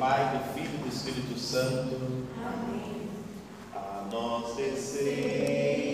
Pai, do Filho e do Espírito Santo. Amém. A nós descer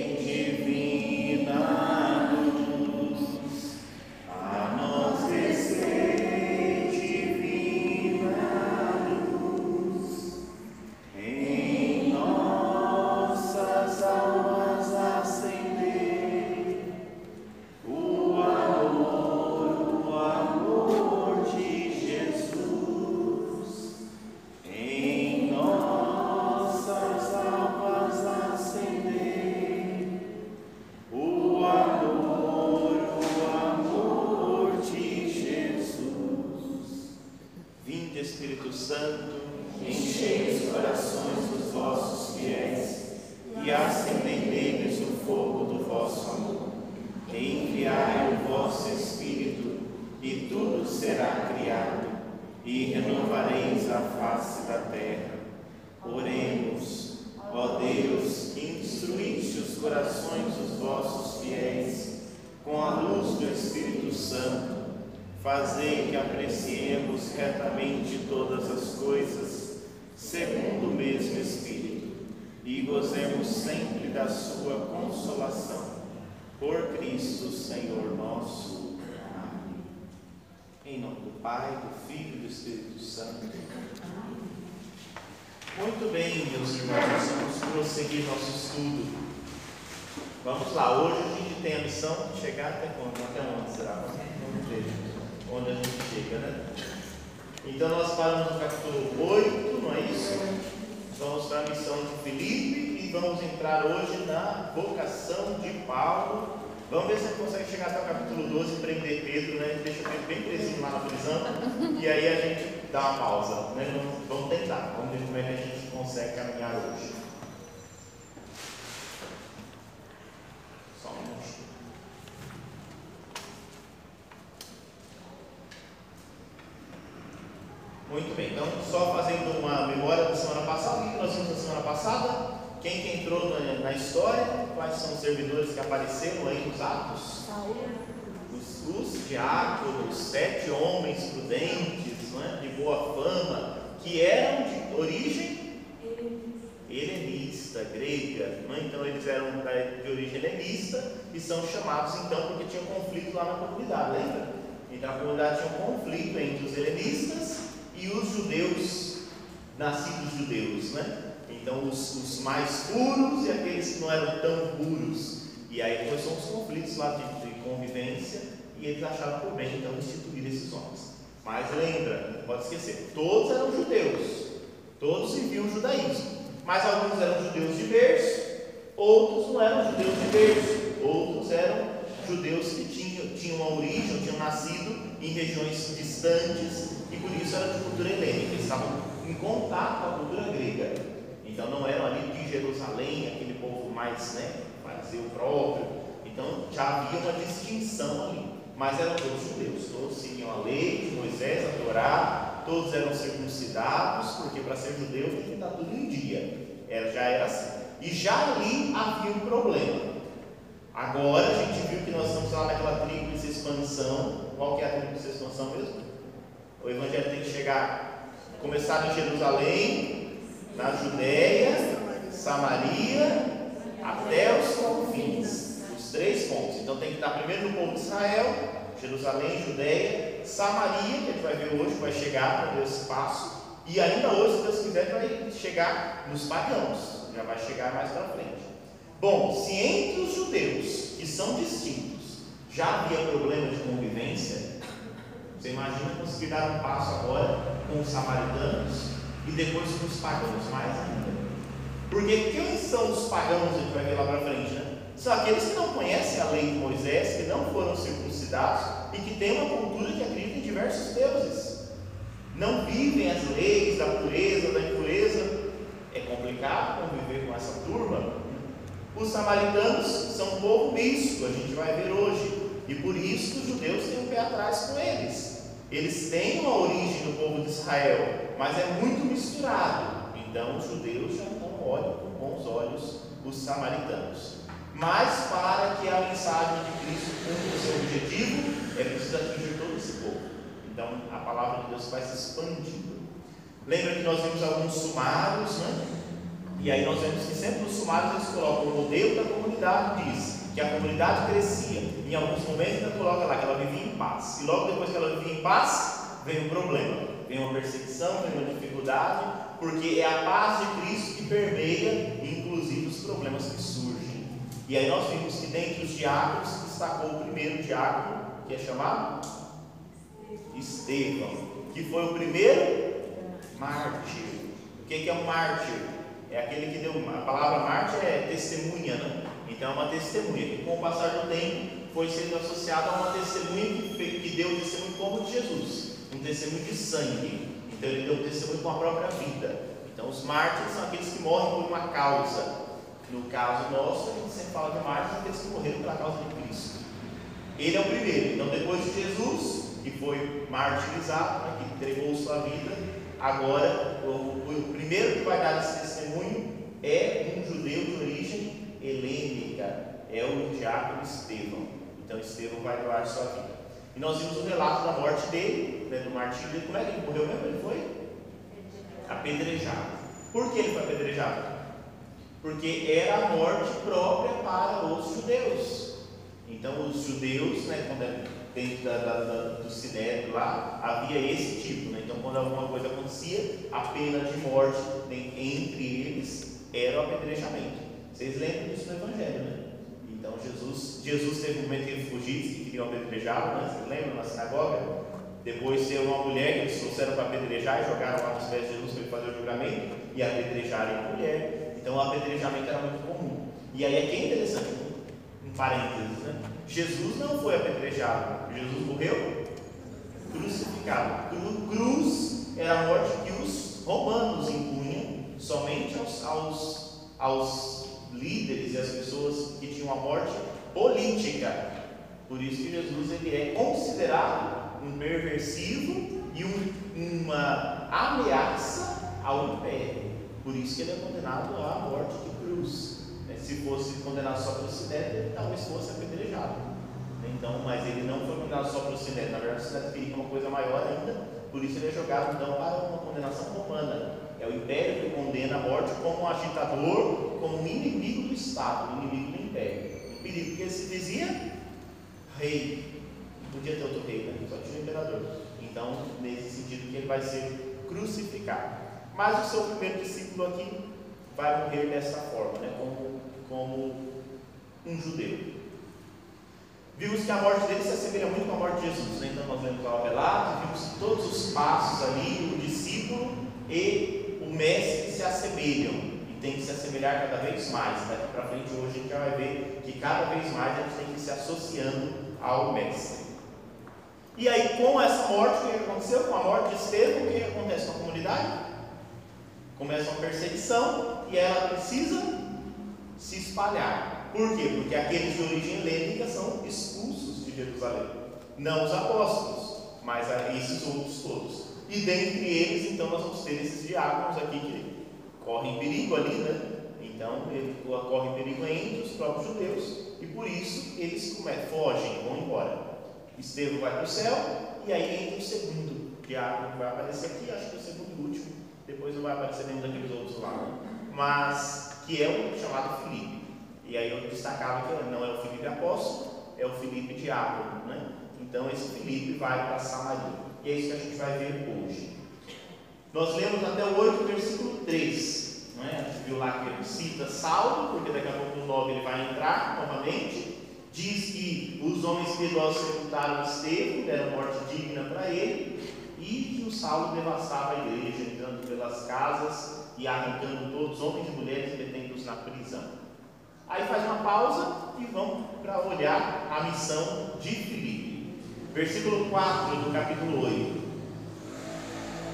helenista e são chamados então porque tinha um conflito lá na comunidade, lembra? Então a comunidade tinha um conflito entre os helenistas e os judeus, nascidos judeus, né? Então os, os mais puros e aqueles que não eram tão puros. E aí começou uns conflitos lá de, de convivência e eles acharam por bem então instituir esses homens. Mas lembra, não pode esquecer, todos eram judeus, todos viviam o judaísmo, mas alguns eram judeus de berço, outros não eram judeus de berço, outros eram judeus que tinham, tinham uma origem, tinham nascido em regiões distantes e por isso era de cultura helênica, eles estavam em contato com a cultura grega. Então não eram ali de Jerusalém, aquele povo mais, né, fariseu próprio. Então já havia uma distinção ali. Mas eram todos judeus, todos seguiam a lei de Moisés, a Torá, todos eram circuncidados, porque para ser judeu tinha que estar tudo em dia. Era, já era assim. E já ali havia um problema. Agora a gente viu que nós estamos lá naquela tríplice expansão. Qual que é a tríplice expansão mesmo? O evangelho tem que chegar, começar em Jerusalém, na Judéia, Samaria, até os confins, os três pontos. Então tem que estar primeiro no povo de Israel, Jerusalém, Judéia, Samaria, que a gente vai ver hoje, vai chegar para esse passo, e ainda hoje, se Deus quiser, vai chegar nos pagãos, já vai chegar mais para frente. Bom, se entre os judeus, que são distintos, já havia problema de convivência, você imagina conseguir dar um passo agora com os samaritanos e depois com os pagãos, mais ainda. Porque quem são os pagãos, a gente vai ver lá para frente, né? São aqueles que não conhecem a lei de Moisés, que não foram circuncidados e que têm uma cultura que acredita em diversos deuses. Não vivem as leis da pureza, da impureza. É complicado conviver com essa turma. Os samaritanos são um povo misto, a gente vai ver hoje. E por isso os judeus têm um pé atrás com eles. Eles têm uma origem no povo de Israel, mas é muito misturado. Então os judeus já não olham com bons olhos os samaritanos. Mas para que a mensagem de Cristo cumpra o seu objetivo, é preciso atingir todo esse povo. Então a palavra de Deus vai se expandindo. Lembra que nós vimos alguns sumários, né? E aí nós vemos que sempre nos sumários eles colocam o modelo da comunidade, diz que a comunidade crescia. Em alguns momentos ainda coloca lá que ela vivia em paz. E logo depois que ela vivia em paz, vem um problema, vem uma perseguição, vem uma dificuldade, porque é a paz de Cristo que permeia, inclusive, os problemas que surgem. E aí nós vimos que dentre os diáconos destacou o primeiro diácono, que é chamado Estevão, que foi o primeiro mártir. O que é um mártir? É aquele que deu. A palavra mártir é testemunha, né? Então é uma testemunha que, com o passar do tempo, foi sendo associada a uma testemunha que, deu o testemunho como de Jesus, um testemunho de sangue. Então ele deu testemunho com a própria vida. Então os mártires são aqueles que morrem por uma causa. No caso nosso, a gente sempre fala de mártires, aqueles que morreram pela causa de Cristo. Ele é o primeiro. Então depois de Jesus, que foi martirizado, né, que entregou sua vida, agora o, primeiro que vai dar esse testemunho é um judeu de origem helênica, é o diácono Estevão. Então Estevão vai doar sua vida. E nós vimos o relato da morte dele, né, do martírio dele. Como é que ele morreu mesmo? Ele foi apedrejado. Por que ele foi apedrejado? Porque era a morte própria para os judeus. Então os judeus, né, quando é dentro da, da, da, do sinédrio lá, havia esse tipo. Né? Então, quando alguma coisa acontecia, a pena de morte entre eles era o apedrejamento. Vocês lembram disso no Evangelho, né? Então, Jesus, Jesus teve um momento que ele fugiu, que queriam apedrejá-lo, né? Vocês lembram na sinagoga? Depois teve uma mulher que eles trouxeram para apedrejar e jogaram lá nos pés de Jesus para ele fazer o julgamento e apedrejaram a mulher. Então, o apedrejamento era muito comum. E aí que é interessante, um parênteses, né? Jesus não foi apedrejado, Jesus morreu crucificado. Cruz era a morte que os romanos impunham somente aos, aos, aos líderes e às pessoas que tinham a morte política. Por isso que Jesus ele é considerado um perversivo e um, uma ameaça ao império. Por isso que ele é condenado à morte se fosse condenado só pelo sinédrio, ele talvez fosse apedrejado. Então, mas ele não foi condenado só pelo sinédrio, na verdade o sinédrio queria uma coisa maior ainda, por isso ele é jogado então para uma condenação romana. É o império que condena a morte como agitador, como inimigo do Estado, inimigo do império. Um perigo, porque ele se dizia rei. Não podia ter outro rei, né? só tinha o imperador. Então, nesse sentido que ele vai ser crucificado. Mas o seu primeiro discípulo aqui vai morrer dessa forma, né? como como um judeu. Vimos que a morte dele se assemelha muito a morte de Jesus, né? então nós vemos o vimos que todos os passos ali, o discípulo e o mestre se assemelham e tem que se assemelhar cada vez mais. Daqui para frente, hoje, a gente já vai ver que cada vez mais a gente tem que ir se associando ao mestre. E aí, com essa morte, o que aconteceu? Com a morte de Estevão, o que acontece com a comunidade? Começa uma perseguição e ela precisa se espalhar. Por quê? Porque aqueles de origem helênica são expulsos de Jerusalém. Não os apóstolos, mas esses outros todos. E dentre eles, então, nós vamos ter esses diáconos aqui que correm perigo ali, né? Então, ele corre perigo entre os próprios judeus, e por isso eles fogem, vão embora. Estevão vai para o céu, e aí entra o segundo diácono que vai aparecer aqui, acho que o segundo e último, depois não vai aparecer nenhum daqueles outros lá. Mas que é o chamado Filipe. E aí eu destacava que não é o Filipe apóstolo, é o Filipe diácono. Né? Então esse Filipe vai para Samaria. E é isso que a gente vai ver hoje. Nós lemos até o 8, versículo 3. Não é? A gente viu lá que ele cita Saulo, porque daqui a pouco no 9 ele vai entrar novamente. Diz que os homens piedosos sepultaram Estevão, deram morte digna para ele, e que o Saulo devastava a igreja, entrando pelas casas e arrancando todos, homens e mulheres, metendo-os na prisão. Aí faz uma pausa e vamos para olhar a missão de Filipe. Versículo 4 do capítulo 8.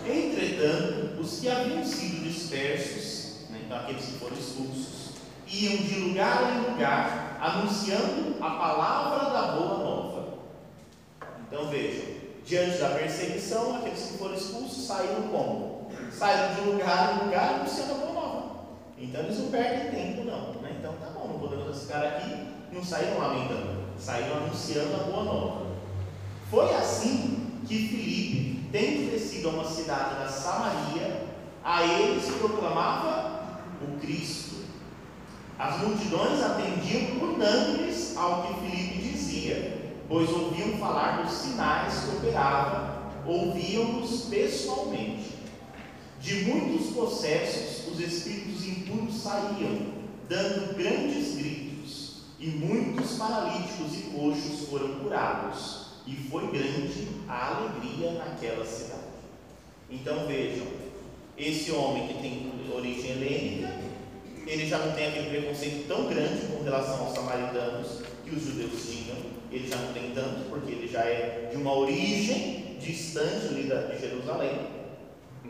Entretanto, os que haviam sido dispersos, né, então aqueles que foram expulsos, iam de lugar em lugar anunciando a palavra da boa nova. Então vejam, diante da perseguição, aqueles que foram expulsos saíram como? Saíram de lugar em lugar anunciando a boa nova. Então eles não perdem tempo, não. Né? Então tá bom, não podemos ficar aqui. Não saíram lamentando, saíram anunciando a boa nova. Foi assim que Filipe, tendo descido a uma cidade da Samaria, A ele se proclamava o Cristo. As multidões atendiam unânimes ao que Filipe dizia, pois ouviam falar dos sinais que operava, ouviam-nos pessoalmente. De muitos processos os espíritos impuros saíam, dando grandes gritos, e muitos paralíticos e coxos foram curados, e foi grande a alegria naquela cidade. Então vejam, esse homem que tem origem helênica, ele já não tem aquele preconceito tão grande com relação aos samaritanos que os judeus tinham, ele já não tem tanto, porque ele já é de uma origem distante ali de Jerusalém,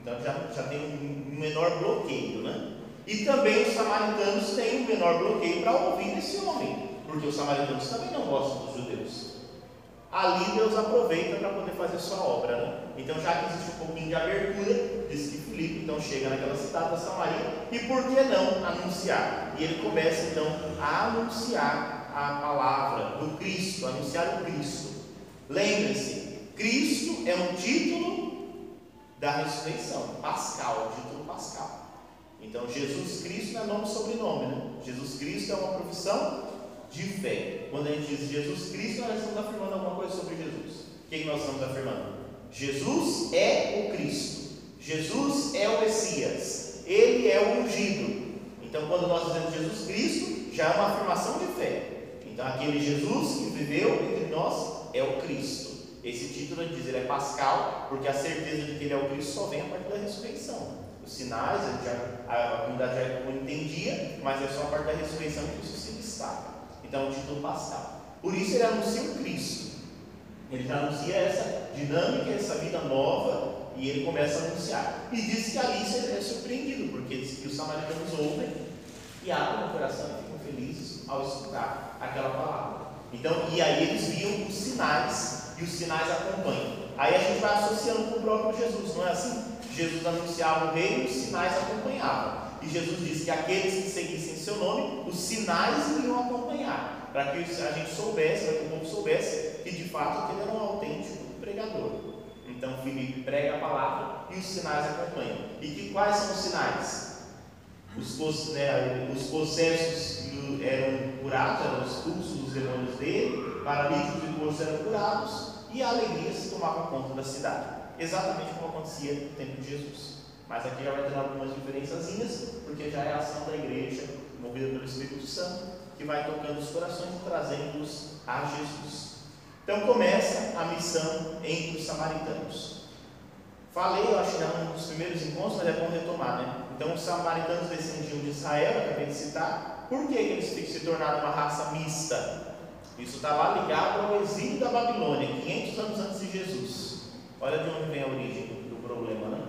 então já, já tem um menor bloqueio, né? E também os samaritanos têm um menor bloqueio para ouvir esse homem, porque os samaritanos também não gostam dos judeus. Ali Deus aproveita para poder fazer sua obra, né? Então, já que existe um pouquinho de abertura, diz que Filipe então chega naquela cidade da Samaria, e por que não anunciar? E ele começa então a anunciar a palavra do Cristo, anunciar o Cristo. Lembre-se, Cristo é um título da ressurreição, pascal, título pascal. Então, Jesus Cristo não é nome e sobrenome, né? Jesus Cristo é uma profissão de fé. Quando a gente diz Jesus Cristo, nós estamos afirmando alguma coisa sobre Jesus. O que nós estamos afirmando? Jesus é o Cristo. Jesus é o Messias. Ele é o ungido. Então, quando nós dizemos Jesus Cristo, já é uma afirmação de fé. Então, aquele Jesus que viveu entre nós é o Cristo. Esse título diz ele é pascal, porque a certeza de que ele é o Cristo só vem a partir da ressurreição. Os sinais, a, a, a comunidade já não entendia, mas é só a partir da ressurreição que isso se destaca. Então, é o título pascal. Por isso, ele anuncia o Cristo. Ele já anuncia essa dinâmica, essa vida nova, e ele começa a anunciar. E diz que ali ele é surpreendido, porque diz que os samaritanos ouvem e abrem o coração e ficam felizes ao escutar aquela palavra. Então, e aí eles viam os sinais e os sinais acompanham. Aí a gente vai associando com o próprio Jesus, não é assim? Jesus anunciava o reino os sinais acompanhavam. E Jesus disse que aqueles que seguissem seu nome, os sinais iriam acompanhar, para que a gente soubesse, para que o povo soubesse que de fato ele era um autêntico pregador. Então Filipe prega a palavra e os sinais acompanham. E que quais são os sinais? Os, né, os eram curados, eram expulsos dos demônios dele, paralíticos e coxos eram curados, e a alegria se tomava conta da cidade, exatamente como acontecia no tempo de Jesus. Mas aqui já vai ter algumas diferençazinhas, porque já é a ação da igreja, movida pelo Espírito Santo, que vai tocando os corações e trazendo-os a Jesus. Então começa a missão entre os samaritanos. Falei, eu acho que era um dos primeiros encontros, mas é bom retomar, né? Então os samaritanos descendiam de Israel, acabei de citar. Por que eles se tornaram uma raça mista? Isso está lá ligado ao exílio da Babilônia, 500 anos antes de Jesus. Olha de onde vem a origem do, problema, né?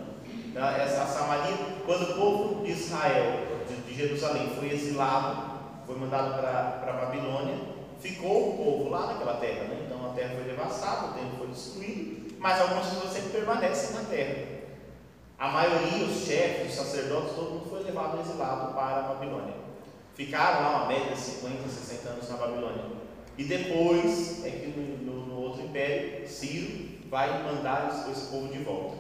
Então, essa Samaria, quando o povo de Israel, de, de Jerusalém, foi exilado, foi mandado para a Babilônia, ficou o povo lá naquela terra, né? Então a terra foi devastada, o templo foi destruído, mas algumas pessoas sempre permanecem na terra. A maioria, os chefes, os sacerdotes, todo mundo foi levado exilado para a Babilônia. Ficaram lá uma média de 50, 60 anos na Babilônia. E depois é que no, no, no outro império, Ciro vai mandar esse povo de volta.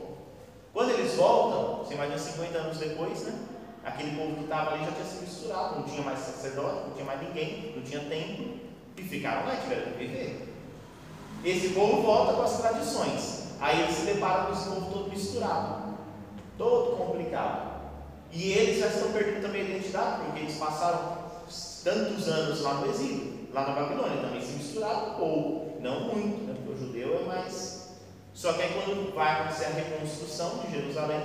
Quando eles voltam, você imagina 50 anos depois, né? Aquele povo que estava ali já tinha se misturado, não tinha mais sacerdote, não tinha mais ninguém, não tinha templo, e ficaram lá, tiveram que viver. Esse povo volta com as tradições. Aí eles se deparam com esse povo todo misturado, todo complicado. E eles já estão perdendo também a identidade, porque eles passaram tantos anos lá no exílio lá na Babilônia também se misturaram ou não muito, né? porque o judeu é mais. Só que aí quando vai acontecer a reconstrução de Jerusalém,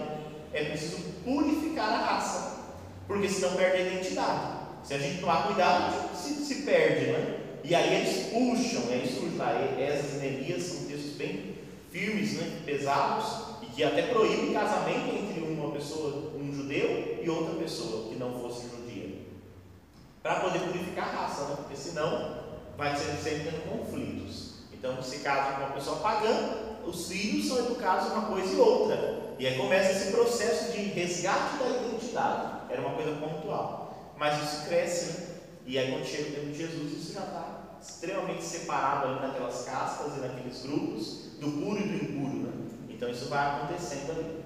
é preciso purificar a raça, porque senão perde a identidade. Se a gente tomar cuidado, se, se perde, né? E aí eles puxam, aí surge lá, essas Neemias são textos bem firmes, né? pesados, e que até proíbem casamento entre uma pessoa, um judeu e outra pessoa que não fosse para poder purificar a raça, né? porque senão vai ser sempre tendo conflitos. Então, se casa uma pessoa pagã, os filhos são educados uma coisa e outra. E aí começa esse processo de resgate da identidade. Era uma coisa pontual. Mas isso cresce, né? e aí quando chega o tempo de Jesus, isso já está extremamente separado ali naquelas castas e naqueles grupos, do puro e do impuro. Né? Então isso vai acontecendo ali.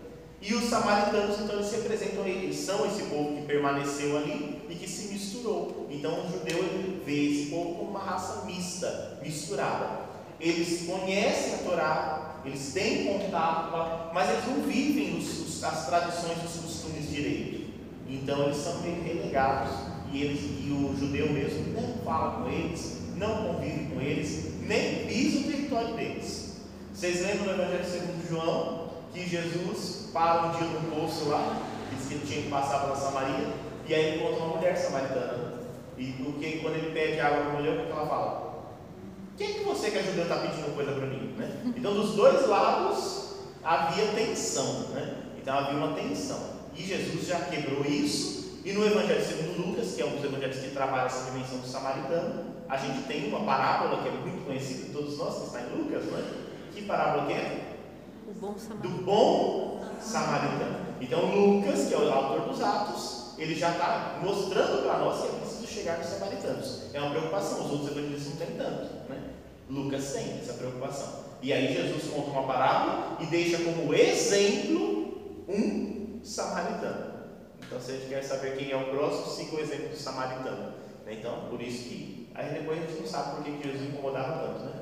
E os samaritanos, então, eles representam, eles são esse povo que permaneceu ali e que se misturou. Então, o judeu ele vê esse povo como uma raça mista, misturada. Eles conhecem a Torá, eles têm contato, mas eles não vivem os, os, as tradições, os costumes direito. Então, eles são meio relegados e, eles, e o judeu mesmo não fala com eles, não convive com eles, nem pisa o território deles. Vocês lembram do Evangelho segundo João? que Jesus para um dia no poço lá, disse que ele tinha que passar pela Samaria, e aí ele encontra uma mulher samaritana. E porque quando ele pede água para a mulher, o que ela fala? Quem é que você que é judeu está pedindo coisa para mim? Né? Então dos dois lados havia tensão, né? Então havia uma tensão. E Jesus já quebrou isso, e no Evangelho segundo Lucas, que é um dos evangelhos que trabalha essa dimensão do samaritano, a gente tem uma parábola que é muito conhecida de todos nós, que está em Lucas, né? Que parábola que é? bom do bom samaritano. Então, Lucas, que é o autor dos Atos, ele já está mostrando para nós que é preciso chegar nos samaritanos. É uma preocupação, os outros evangelistas não têm tanto. Né? Lucas tem essa preocupação. E aí, Jesus conta uma parábola e deixa como exemplo um samaritano. Então, se a gente quer saber quem é o próximo, siga o exemplo do samaritano. Então, por isso que aí depois a gente não sabe por que Jesus incomodava tanto, né?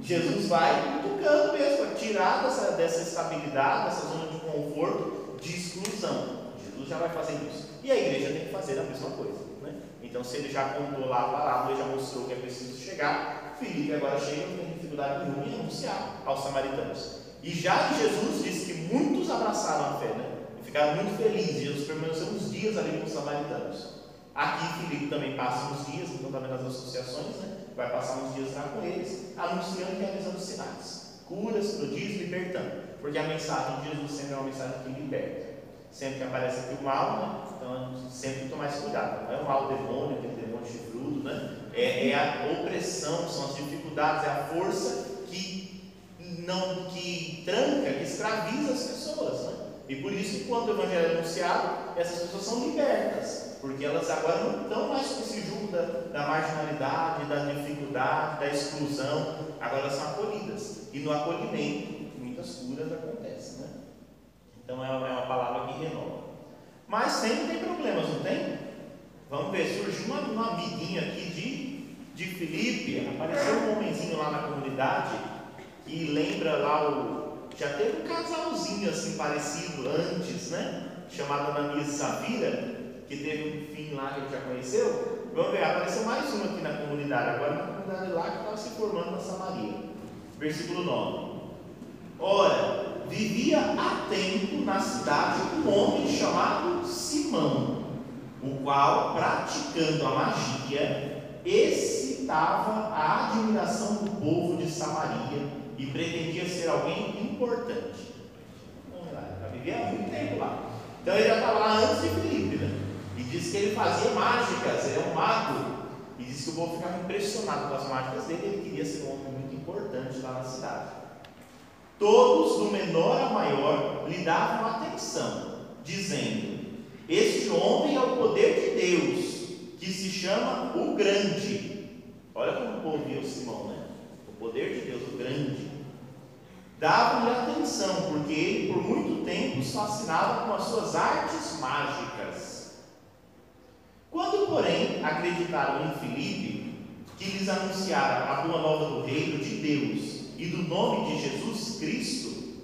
Jesus vai tocando mesmo, tirar dessa, dessa estabilidade, dessa zona de conforto, já vai fazendo isso. E a igreja tem que fazer a mesma coisa. Né? Então, se ele já contou lá a ele já mostrou que é preciso chegar, Felipe agora chega, não tem dificuldade nenhuma em anunciar aos samaritanos. E já Jesus disse que muitos abraçaram a fé, né? E ficaram muito felizes. Jesus permaneceu uns dias ali com os samaritanos. Aqui, Felipe também passa uns dias, então está vendo as associações, né? vai passar uns dias lá com eles, anunciando e realizando sinais, curas, prodígios, libertando, porque a mensagem de Jesus sempre é uma mensagem que liberta. Sempre que aparece aqui o mal, né? então sempre tomar mais cuidado. Não é o mal demônio, aquele demônio chifrudo, né? É, é a opressão, são as dificuldades, é a força que não que tranca, que escraviza as pessoas. Né? E por isso quando o Evangelho é anunciado, essas pessoas são libertas, porque elas agora não estão mais com esse jugo da, da marginalidade, da dificuldade, da exclusão, agora elas são acolhidas. E no acolhimento, muitas curas acontecem. Então é uma, é uma palavra que renova. Mas sempre tem problemas, não tem? Vamos ver, surgiu uma, uma amiguinha aqui de, de Felipe, apareceu um homenzinho lá na comunidade que lembra lá o já teve um casalzinho assim parecido antes, né? Chamado Ananias Safira, que teve um fim lá que a gente já conheceu. Vamos ver, apareceu mais uma aqui na comunidade, agora na comunidade lá que estava se formando na Samaria. Versículo 9. Ora, vivia há tempo na cidade um homem chamado Simão, o qual, praticando a magia, excitava a admiração do povo de Samaria e pretendia ser alguém importante. Já vivia há muito tempo lá. Então ele já estava lá antes de Felipe, né? E disse que ele fazia mágicas, ele é um mago. E disse que o povo ficava impressionado com as mágicas dele, ele queria ser um homem muito importante lá na cidade. Todos, do menor ao maior, lhe davam atenção, dizendo: Este homem é o poder de Deus, que se chama o Grande. Olha como o povo o Simão, né? poder de Deus, o grande, dava-lhe atenção, porque ele por muito tempo os fascinava com as suas artes mágicas. Quando, porém, acreditaram em Filipe, que lhes anunciara a boa nova do reino de Deus e do nome de Jesus Cristo,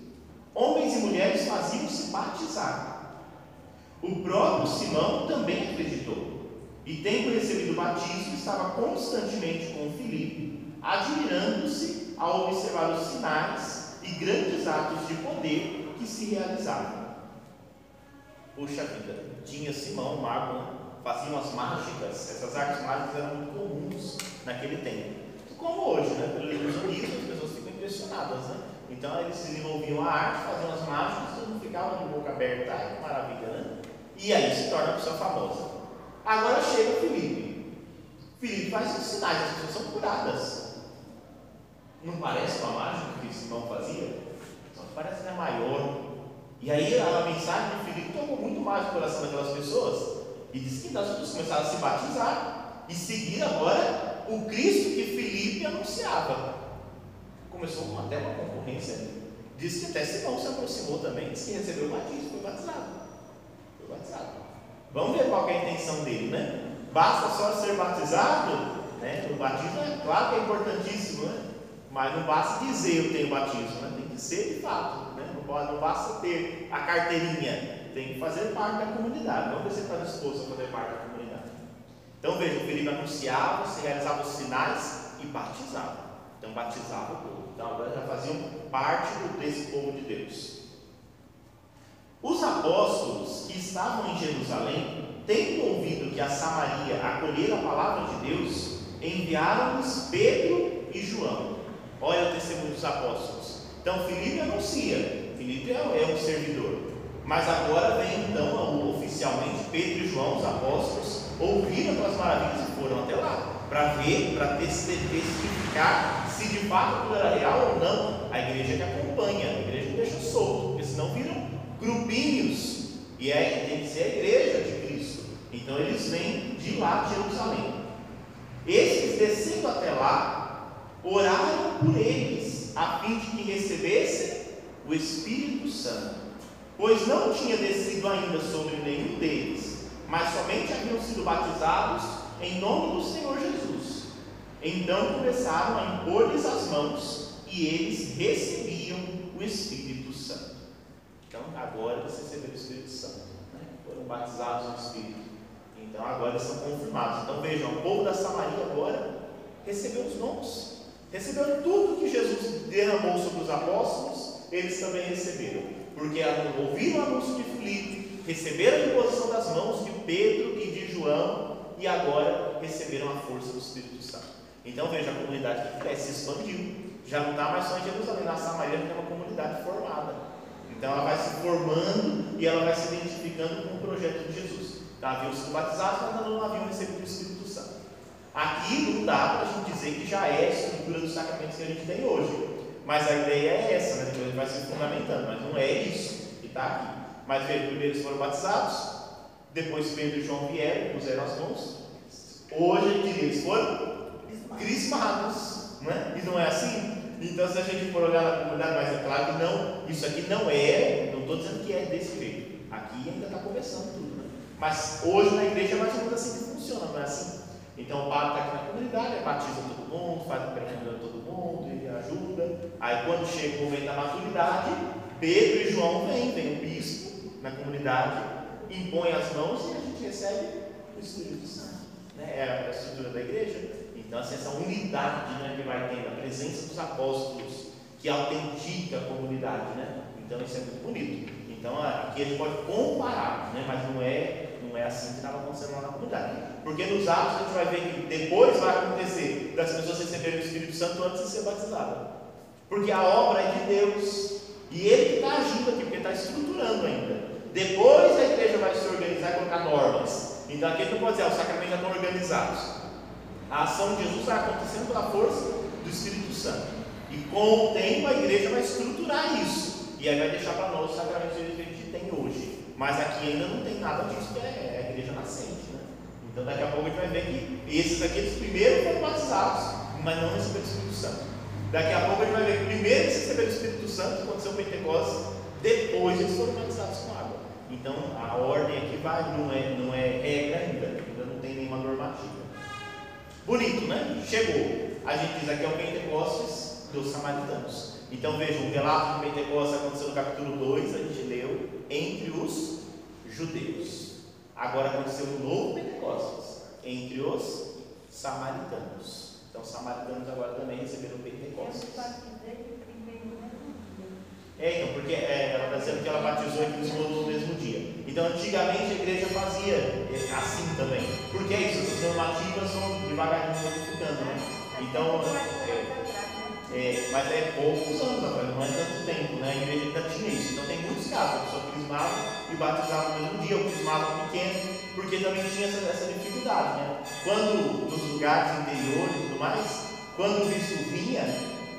homens e mulheres faziam-se batizar. O próprio Simão também acreditou, e tendo recebido o batismo, estava constantemente com Filipe admirando-se ao observar os sinais e grandes atos de poder que se realizavam. Puxa vida, tinha Simão, mago, faziam as mágicas, essas artes mágicas eram muito comuns naquele tempo. Como hoje, né? Pelo ilusionismo, as pessoas ficam impressionadas, né? Então eles desenvolviam a arte, faziam as mágicas, todo mundo ficava de boca aberta, ai que maravilha, né? E aí se torna a pessoa famosa. Agora chega Felipe. Felipe faz os sinais, as pessoas são curadas. Não parece uma mágica que Simão fazia? Só que parece que é maior. E aí a mensagem de Filipe tocou muito mais o coração daquelas pessoas. E diz que as pessoas começaram a se batizar e seguir agora o Cristo que Filipe anunciava. Começou até uma concorrência. Diz que até Simão se aproximou também, disse que recebeu o batismo, foi batizado. Foi batizado. Vamos ver qual é a intenção dele, né? Basta só ser batizado, né? O batismo é claro que é importantíssimo, né? Mas não basta dizer eu tenho batismo, né? Tem que ser de fato, né? Não, não basta ter a carteirinha, tem que fazer parte da comunidade. Vamos ver se está disposto a fazer parte da comunidade. Então veja, o Felipe anunciava, se realizava os sinais e batizava. Então batizava o povo. Então agora já faziam parte desse povo de Deus. Os apóstolos que estavam em Jerusalém, tendo ouvido que a Samaria acolhera a palavra de Deus, enviaram-lhes Pedro e João. Olha o testemunho dos apóstolos. Então Filipe anuncia, Filipe é, é um servidor. Mas agora vem então oficialmente Pedro e João, os apóstolos, ouviram aquelas maravilhas e foram até lá para ver, para testificar se de fato aquilo era real ou não. A igreja que acompanha, a igreja não deixa solto, porque senão viram grupinhos. E é, tem que ser a igreja de Cristo. Então eles vêm de lá de Jerusalém. Esses descendo até lá, oraram por eles, a fim de que recebessem o Espírito Santo. Pois não tinha descido ainda sobre nenhum deles, mas somente haviam sido batizados em nome do Senhor Jesus. Então começaram a impor-lhes as mãos e eles recebiam o Espírito Santo. Então agora eles receberam o Espírito Santo, né? foram batizados no Espírito. Então agora são confirmados. Então vejam, o povo da Samaria agora recebeu os dons, recebeu tudo que Jesus derramou sobre os apóstolos, eles também receberam, porque ouviram o anúncio de Filipe, receberam a imposição das mãos de Pedro e de João e agora receberam a força do Espírito Santo. Então veja, a comunidade que cresce, se expandiu. Já não está mais só em Jerusalém, na Samaria tem uma comunidade formada. Então ela vai se formando e ela vai se identificando com o projeto de Jesus. Tá, haviam sido batizados, mas não haviam recebido o Espírito Santo. Aqui não dá para a gente dizer que já é a estrutura dos sacramentos que a gente tem hoje. Mas a ideia é essa, né? a gente vai se fundamentando, mas não é isso que está aqui. Mas veja, primeiro eles foram batizados, depois Pedro e João vieram, puseram as mãos. Hoje a gente eles foram crismados. Né? E não é assim? Então, se a gente for olhar na comunidade, mas é claro que não, isso aqui não é, não estou dizendo que é desse jeito. Aqui ainda está começando tudo. Né? Mas hoje na igreja é mais ou menos assim que funciona, não é assim? Então o padre está aqui na comunidade, batiza todo mundo, faz o pré-caminho todo mundo, ele ajuda. Aí quando chega o momento da maturidade, Pedro e João vêm, vem o bispo na comunidade impõe as mãos e a gente recebe o Espírito Santo. Né? É a estrutura da igreja. Então, assim, essa unidade né, que vai tendo, a presença dos apóstolos, que autentica a comunidade. Né? Então, isso é muito bonito. Então, aqui a gente pode comparar, né? mas não é, não é assim que estava acontecendo lá na comunidade. Porque nos Atos a gente vai ver que depois vai acontecer das pessoas receberem o Espírito Santo antes de ser batizada. Porque a obra é de Deus. E Ele está agindo aqui, porque está estruturando ainda. Depois a igreja vai se organizar e colocar normas. Então aqui não pode dizer, ah, os sacramentos já estão organizados. A ação de Jesus está acontecendo pela força do Espírito Santo. E com o tempo a igreja vai estruturar isso. E aí vai deixar para nós os sacramentos que a gente tem hoje. Mas aqui ainda não tem nada disso, que é, é a igreja nascente. Né? Então daqui a pouco a gente vai ver que esses aqui, eles primeiro foram batizados, mas não receberam o Espírito Santo. Daqui a pouco a gente vai ver que primeiro eles receberam o Espírito Santo, aconteceu o Pentecostes, depois eles foram batizados com água. Então a ordem aqui vai, não é, não é regra ainda, ainda não tem nenhuma normativa. Bonito, né? Chegou. A gente diz aqui é o Pentecostes dos samaritanos. Então vejam, o relato do Pentecostes aconteceu no capítulo 2, a gente leu, entre os judeus. Agora aconteceu um novo Pentecostes, entre os samaritanos. Então, os samaritanos agora também receberam o Pentecostes. É, então, porque é, ela está dizendo que ela batizou e crismou no mesmo dia. Então, antigamente a igreja fazia assim também. Porque é isso, as normativas vão devagarinho modificando, né? Então, é, é, mas é poucos anos atrás, não é tanto tempo, né? A igreja ainda tinha isso. Então, tem muitos casos, a pessoa crismava e batizava no mesmo dia, ou crismava pequeno, porque também tinha essa, essa dificuldade, né? Quando nos lugares interiores e tudo mais, quando o bispo vinha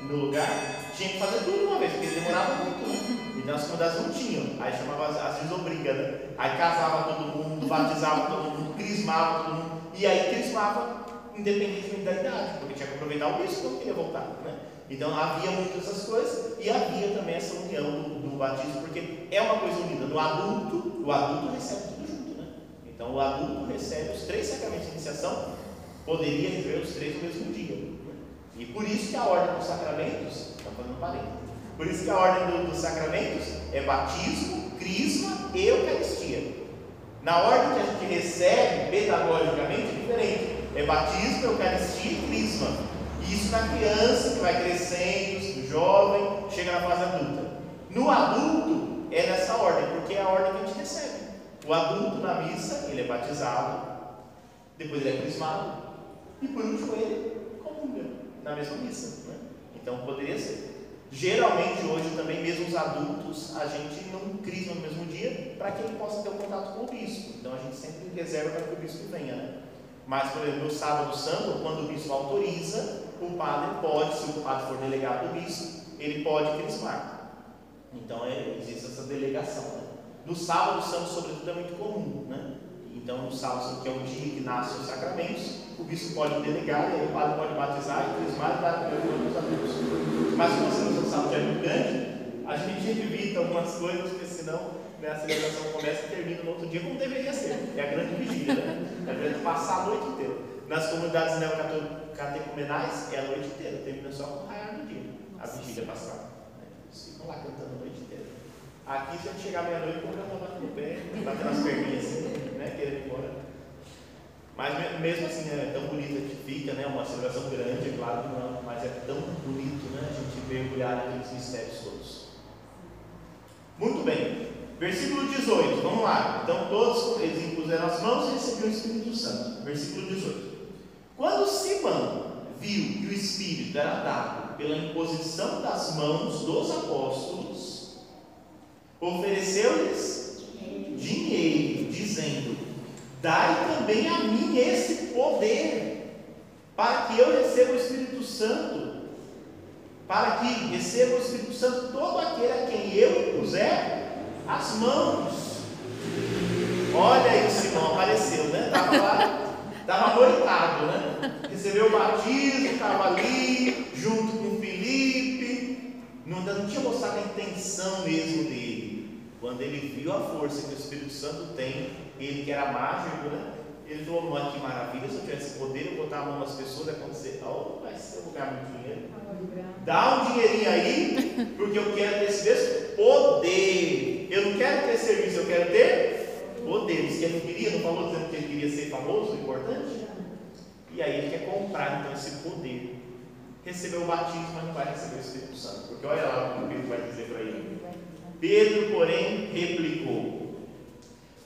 no lugar, tinha que fazer tudo uma vez, porque demorava muito, né? Então as comunidades não tinham. Aí chamava as vezes obriga, né? Aí casava todo mundo, batizava todo mundo, crismava todo mundo. E aí crismava independentemente da idade, porque tinha que aproveitar o bispo quando queria voltar. Né? Então havia muitas essas coisas e havia também essa união do, do, batismo, porque é uma coisa unida. No adulto, o adulto recebe tudo junto. Né? Então o adulto recebe os três sacramentos de iniciação, poderia receber os três no mesmo dia. Né? E por isso que a ordem dos sacramentos, estamos fazendo parênteses, por isso que a ordem do, dos sacramentos é batismo, crisma e eucaristia. Na ordem que a gente recebe pedagogicamente é diferente. É batismo, eucaristia e crisma. Isso na criança que vai crescendo, jovem, chega na fase adulta. No adulto é nessa ordem, porque é a ordem que a gente recebe. O adulto na missa, ele é batizado, depois ele é crismado, e por último ele comunga na mesma missa. Né? Então poderia ser. Geralmente hoje também, mesmo os adultos, a gente não crisma no mesmo dia para que ele possa ter um contato com o bispo. Então a gente sempre reserva para que o bispo venha. Né? Mas, por exemplo, no sábado santo, quando o bispo autoriza, o padre pode, se o padre for delegado do bispo, ele pode crismar. Então é, existe essa delegação. Né? No sábado santo, sobretudo, é muito comum. Né? Então, no sábado santo, que é o dia que nascem os sacramentos, o bispo pode delegar, e aí o padre pode batizar e crismar e dar primeiro os adultos. Mas como a celebração sábado é muito grande, a gente evita algumas coisas, porque senão né, a celebração começa e termina no outro dia, como deveria ser. É a grande vigília, né? É a grande passar a noite inteira. Nas comunidades neocatecumenais é a noite inteira, termina só com o raiar do dia, a vigília pascal. Né? Eles ficam lá cantando a noite inteira. Aqui, se a gente chegar meia-noite, o povo já batendo o pé, batendo as perninhas assim, né? Querendo ir embora. Mas mesmo assim, é tão bonita que fica, né? Uma celebração grande, é claro que não, mas é tão bonito, né? Mergulhar naqueles mistérios todos. Muito bem. Versículo 18, vamos lá. Então todos eles impuseram as mãos e receberam o Espírito Santo. Versículo 18. Quando Simão viu que o Espírito era dado pela imposição das mãos dos apóstolos, ofereceu-lhes dinheiro, dizendo: Dai também a mim esse poder, para que eu receba o Espírito Santo, para que receba o Espírito Santo todo aquele a quem eu puser as mãos. Olha aí, Simão apareceu, né? Estava lá, estava noitado, né? Recebeu o batismo, estava ali, junto com Felipe. Não, não tinha mostrado a intenção mesmo dele. Quando ele viu a força que o Espírito Santo tem, ele que era mágico, né? Ele falou, mano, que maravilha, se eu tivesse poder, eu botar a mão nas pessoas e acontecer. Oh, vai ser lugar muito dinheiro. Dá um dinheirinho aí, porque eu quero ter esse mesmo poder. Eu não quero ter serviço, eu quero ter poder. Diz que ele não queria, não falou dizendo que ele queria ser famoso, importante? E aí ele quer comprar então esse poder. Recebeu o batismo, mas não vai receber o Espírito Santo. Porque olha lá o que o Pedro vai dizer para ele. Pedro, porém, replicou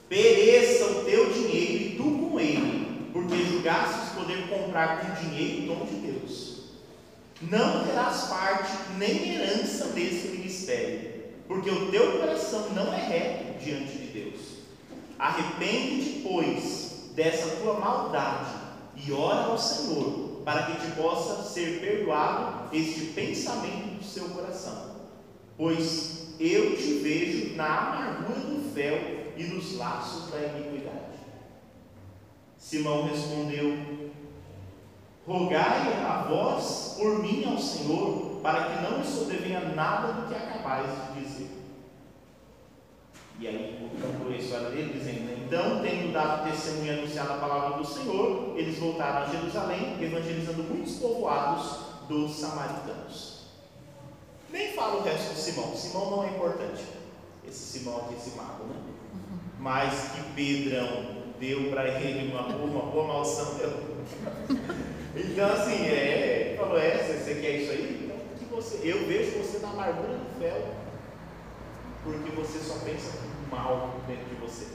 pereça o teu dinheiro tu com ele, porque julgastes poder comprar com dinheiro o dom de Deus. Não terás parte nem herança desse ministério, porque o teu coração não é reto diante de Deus. Arrepende-te, pois, dessa tua maldade e ora ao Senhor, para que te possa ser perdoado este pensamento do seu coração. Pois eu te vejo na amargura do fel e nos laços da iniquidade. Simão respondeu: Rogai a vós por mim ao Senhor, para que não me sobrevenha nada do que acabais de dizer. E aí conclui a história dele, dizendo: Então, tendo dado testemunho e anunciado a palavra do Senhor, eles voltaram a Jerusalém, evangelizando muitos povoados dos samaritanos. Nem fala o resto de Simão, Simão não é importante. Esse Simão aqui, esse mago, né? mas que Pedrão deu para ele uma boa, uma boa. Então, assim, é, ele falou: é, você quer isso aí? Então, que você, eu vejo você na amargura do fel, porque você só pensa mal dentro de você.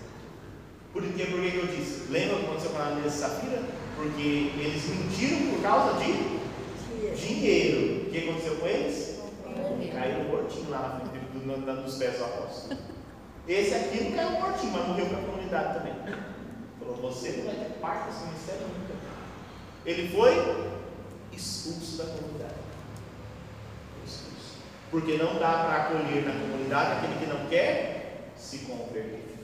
Por que, por que eu disse? Lembra quando aconteceu com a Ananias e Safira? Porque eles mentiram por causa de dinheiro. O que aconteceu com eles? Caíram mortinho lá na frente dos pés do apóstolo. Esse aqui não caiu mortinho, mas morreu para a comunidade também. Você não vai ter parte desse ministério nunca. Ele foi expulso da comunidade. Expulso. Porque não dá para acolher na comunidade aquele que não quer se converter.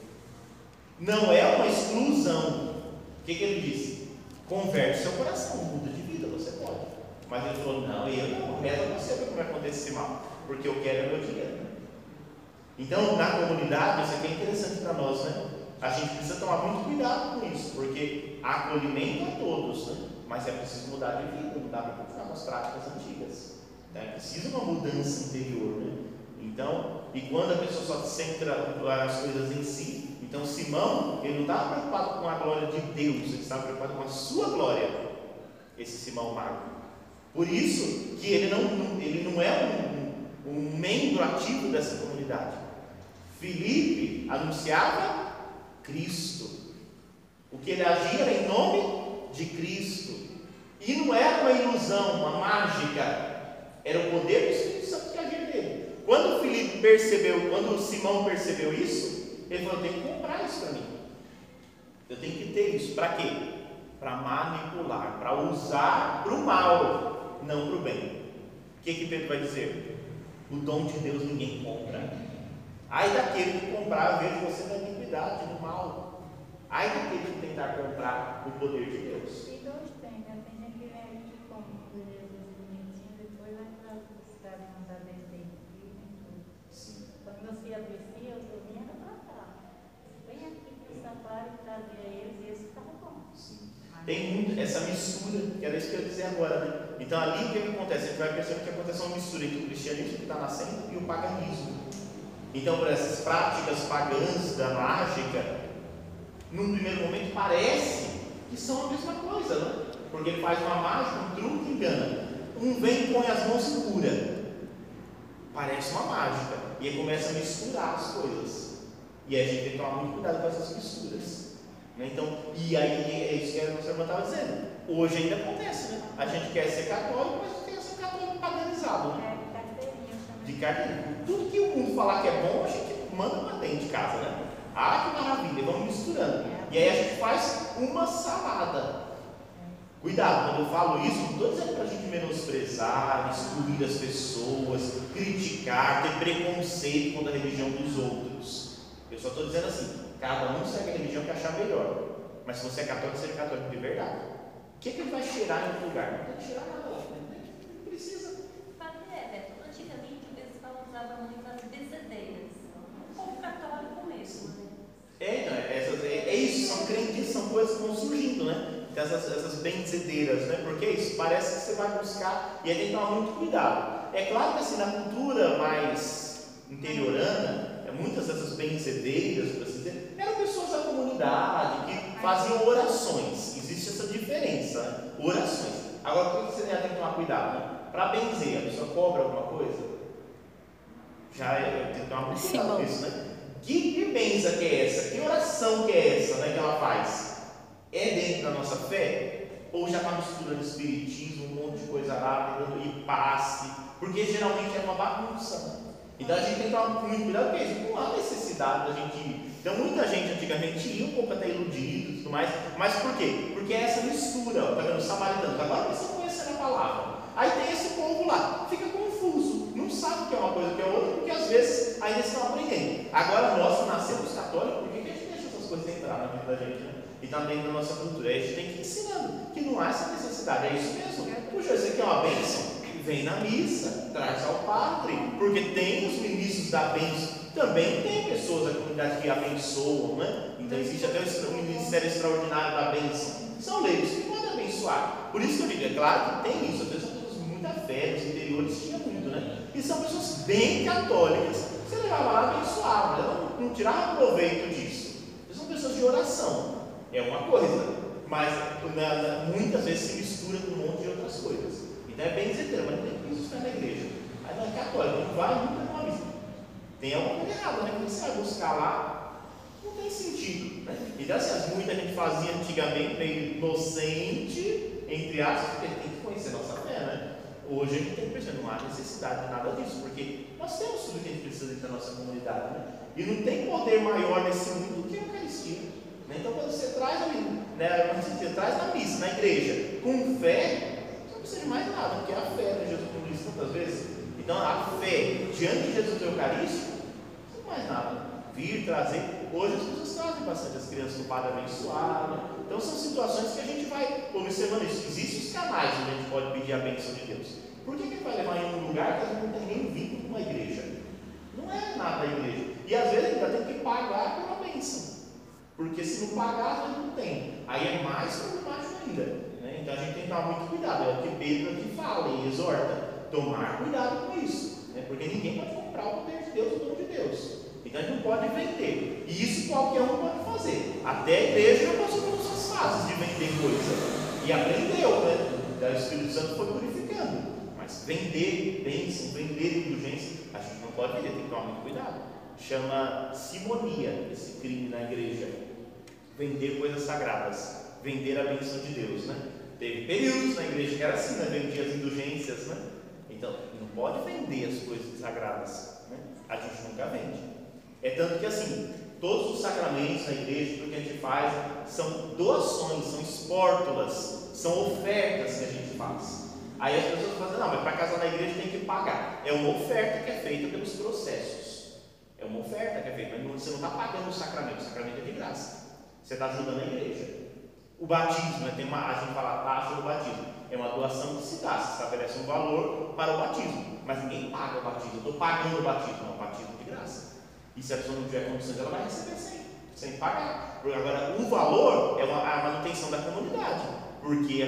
Não é uma exclusão. O que, que ele disse? Converte seu coração, muda de vida, você pode. Mas ele falou: Não, eu não, reza você para que aconteça esse mal, porque eu quero meu dinheiro. Então, na comunidade, isso aqui é interessante para nós, né? A gente precisa tomar muito cuidado com isso, porque acolhimento a todos, né? mas é preciso mudar de vida, não dá para com as práticas antigas. Então, é preciso uma mudança interior. Né? Então, e quando a pessoa só centra as coisas em si, então Simão, ele não estava preocupado com a glória de Deus, ele estava preocupado com a sua glória, esse Simão Mago. Por isso que ele não, ele não é um, um membro ativo dessa comunidade. Filipe anunciava Cristo. O que ele agia era em nome de Cristo. E não era uma ilusão, uma mágica. Era o poder do Espírito Santo que agia nele. Quando Filipe percebeu, quando Simão percebeu isso, ele falou: eu tenho que comprar isso para mim. Eu tenho que ter isso. Para quê? Para manipular, para usar para o mal, não para o bem. O que, que Pedro vai dizer? O dom de Deus ninguém compra. Ai daquele que comprar, vejo você na iniquidade, no mal. Ai daquele que tentar comprar o poder de Deus. E dois tem, né? Tem gente que vem aqui com Jesus bonitinho, depois vai para a cidade mandar descer Quando você aprecia, eu estou vindo para cá. Vem aqui para o safari e trazia eles e esse estava bom. Sim. Tem muito essa mistura, que era isso que eu ia dizer agora, né? Então ali o que, que acontece? A gente vai perceber que acontece uma mistura entre o cristianismo que está nascendo e o paganismo. Então, para essas práticas pagãs da mágica, num primeiro momento parece que são a mesma coisa, né? Porque ele faz uma mágica, um truque engana. Um vem põe as mãos e cura. Parece uma mágica. E aí começa a misturar as coisas. E a gente tem que tomar muito cuidado com essas misturas. Né? Então, e aí é isso que a nossa irmã estava dizendo. Hoje ainda acontece, né? A gente quer ser católico, mas quer ser católico paganizado. Né? De carteirinha. Tudo que o mundo falar que é bom, a gente manda para dentro de casa, né? Ah, que maravilha, vamos misturando. E aí a gente faz uma salada. Cuidado, quando eu falo isso, não estou dizendo para a gente menosprezar, excluir as pessoas, criticar, ter preconceito contra a religião dos outros. Eu só estou dizendo assim: cada um segue a religião que achar melhor. Mas se você é católico, seja católico de verdade. O que, é que ele vai cheirar em outro lugar? Não tem que cheirar nada. Não precisa usava muito as bezedeiras. Um povo católico mesmo, né? É, então, essas, é, é, isso, são crendices, são coisas que vão surgindo, né? Essas, essas benzedeiras, né? Porque é isso parece que você vai buscar e aí tem que tomar muito cuidado. É claro que assim, na cultura mais interiorana, é, muitas dessas benzedeiras, assim eram pessoas da comunidade que faziam orações. Existe essa diferença, né? orações. Agora, o que você tem que tomar cuidado? Né? Para benzer, a pessoa cobra alguma coisa? Já é, tem que muito cuidado né? Que, que benção que é essa? Que oração que é essa né, que ela faz? É dentro da nossa fé? Ou já está misturando espiritismo, um monte de coisa tentando ir passe? Porque geralmente é uma bagunça. Né? Então a gente tem que tomar muito cuidado com isso. Não há necessidade da gente ir. Então muita gente antigamente ia um pouco até iludido e tudo mais. Mas por quê? Porque é essa mistura, ó, tá vendo? Os samaritanos. Agora eles estão conhecendo a palavra. Aí tem esse povo lá, fica confuso, não sabe o que é uma coisa o que é outra, às vezes ainda estão aprendendo. Agora nós nascemos católicos, por que, a gente deixa essas coisas entrar na vida da gente? Né? E também na nossa cultura. A gente tem que ir ensinando que não há essa necessidade, é isso mesmo. Puxa, isso aqui é uma bênção. Vem na missa, traz ao padre, porque tem os ministros da bênção. Também tem pessoas da comunidade que abençoam, né? Então existe até o ministério extraordinário da bênção. São leigos que podem abençoar. Por isso que eu digo, é claro que tem isso, às vezes muita fé, nos interiores tinha muito? E são pessoas bem católicas. Você levava lá mas não, não tirava proveito disso. São pessoas de oração. É uma coisa, mas muitas vezes se mistura com um monte de outras coisas. Então é bem dizer, mas não tem que isso na igreja. Aí não é católico, não vai nunca numa missa. Tem alguma coisa errada, né? Quando você vai buscar lá, não tem sentido. Né? Então, assim, muita gente fazia antigamente meio inocente, entre aspas, porque tem que conhecer a nossa fé, né? Hoje a gente tem que perceber, não há necessidade de nada disso, porque nós temos tudo que a gente precisa dentro da nossa comunidade, né? E não tem poder maior nesse mundo do que a Eucaristia. Né? Então quando você traz ali, né, você traz na missa, na igreja, com fé, não precisa de mais nada, porque a fé, né? Jesus disse tantas vezes. Então a fé diante de Jesus Eucarístico, não tem mais nada. Vir, trazer. Hoje as pessoas trazem bastante as crianças no Padre abençoado, né? Então são situações que a gente vai observando isso. Existem os canais onde a gente pode pedir a bênção de Deus. Por que, que vai levar em um lugar que a gente não tem nem vínculo com uma igreja? Não é nada da igreja. E às vezes ainda tem que pagar pela bênção. Porque se não pagar, a gente não tem. Aí é mais problemático ainda. Né? Então a gente tem que tomar muito cuidado. É o que Pedro aqui fala e exorta. Tomar cuidado com isso. Né? Porque ninguém pode comprar o poder de Deus, o dom de Deus. Então a gente não pode vender. E isso qualquer um pode fazer. Até a igreja já passou pelas suas fases de vender coisa. E aprendeu, né? O Espírito Santo foi purificando. Mas vender bênção, vender indulgência, a gente não pode vender, tem que tomar muito cuidado. Chama simonia esse crime na igreja. Vender coisas sagradas. Vender a bênção de Deus, né? Teve períodos na igreja que era assim, né? Vendia as indulgências, né? Então, não pode vender as coisas sagradas. Né? A gente nunca vende. É tanto que assim, todos os sacramentos na igreja, tudo que a gente faz, são doações, são espórtulas, são ofertas que a gente faz. Aí as pessoas falam, não, mas para casar na igreja tem que pagar. É uma oferta que é feita pelos processos. É uma oferta que é feita, mas você não está pagando o sacramento, o sacramento é de graça. Você está ajudando a igreja. O batismo, né, tem uma, a gente fala taxa do batismo, é uma doação que se dá, se estabelece um valor para o batismo, mas ninguém paga o batismo, eu estou pagando o batismo, não, o batismo é de graça. E se a pessoa não tiver condições, ela vai receber sem, sem pagar. Agora, o valor é uma, a manutenção da comunidade, porque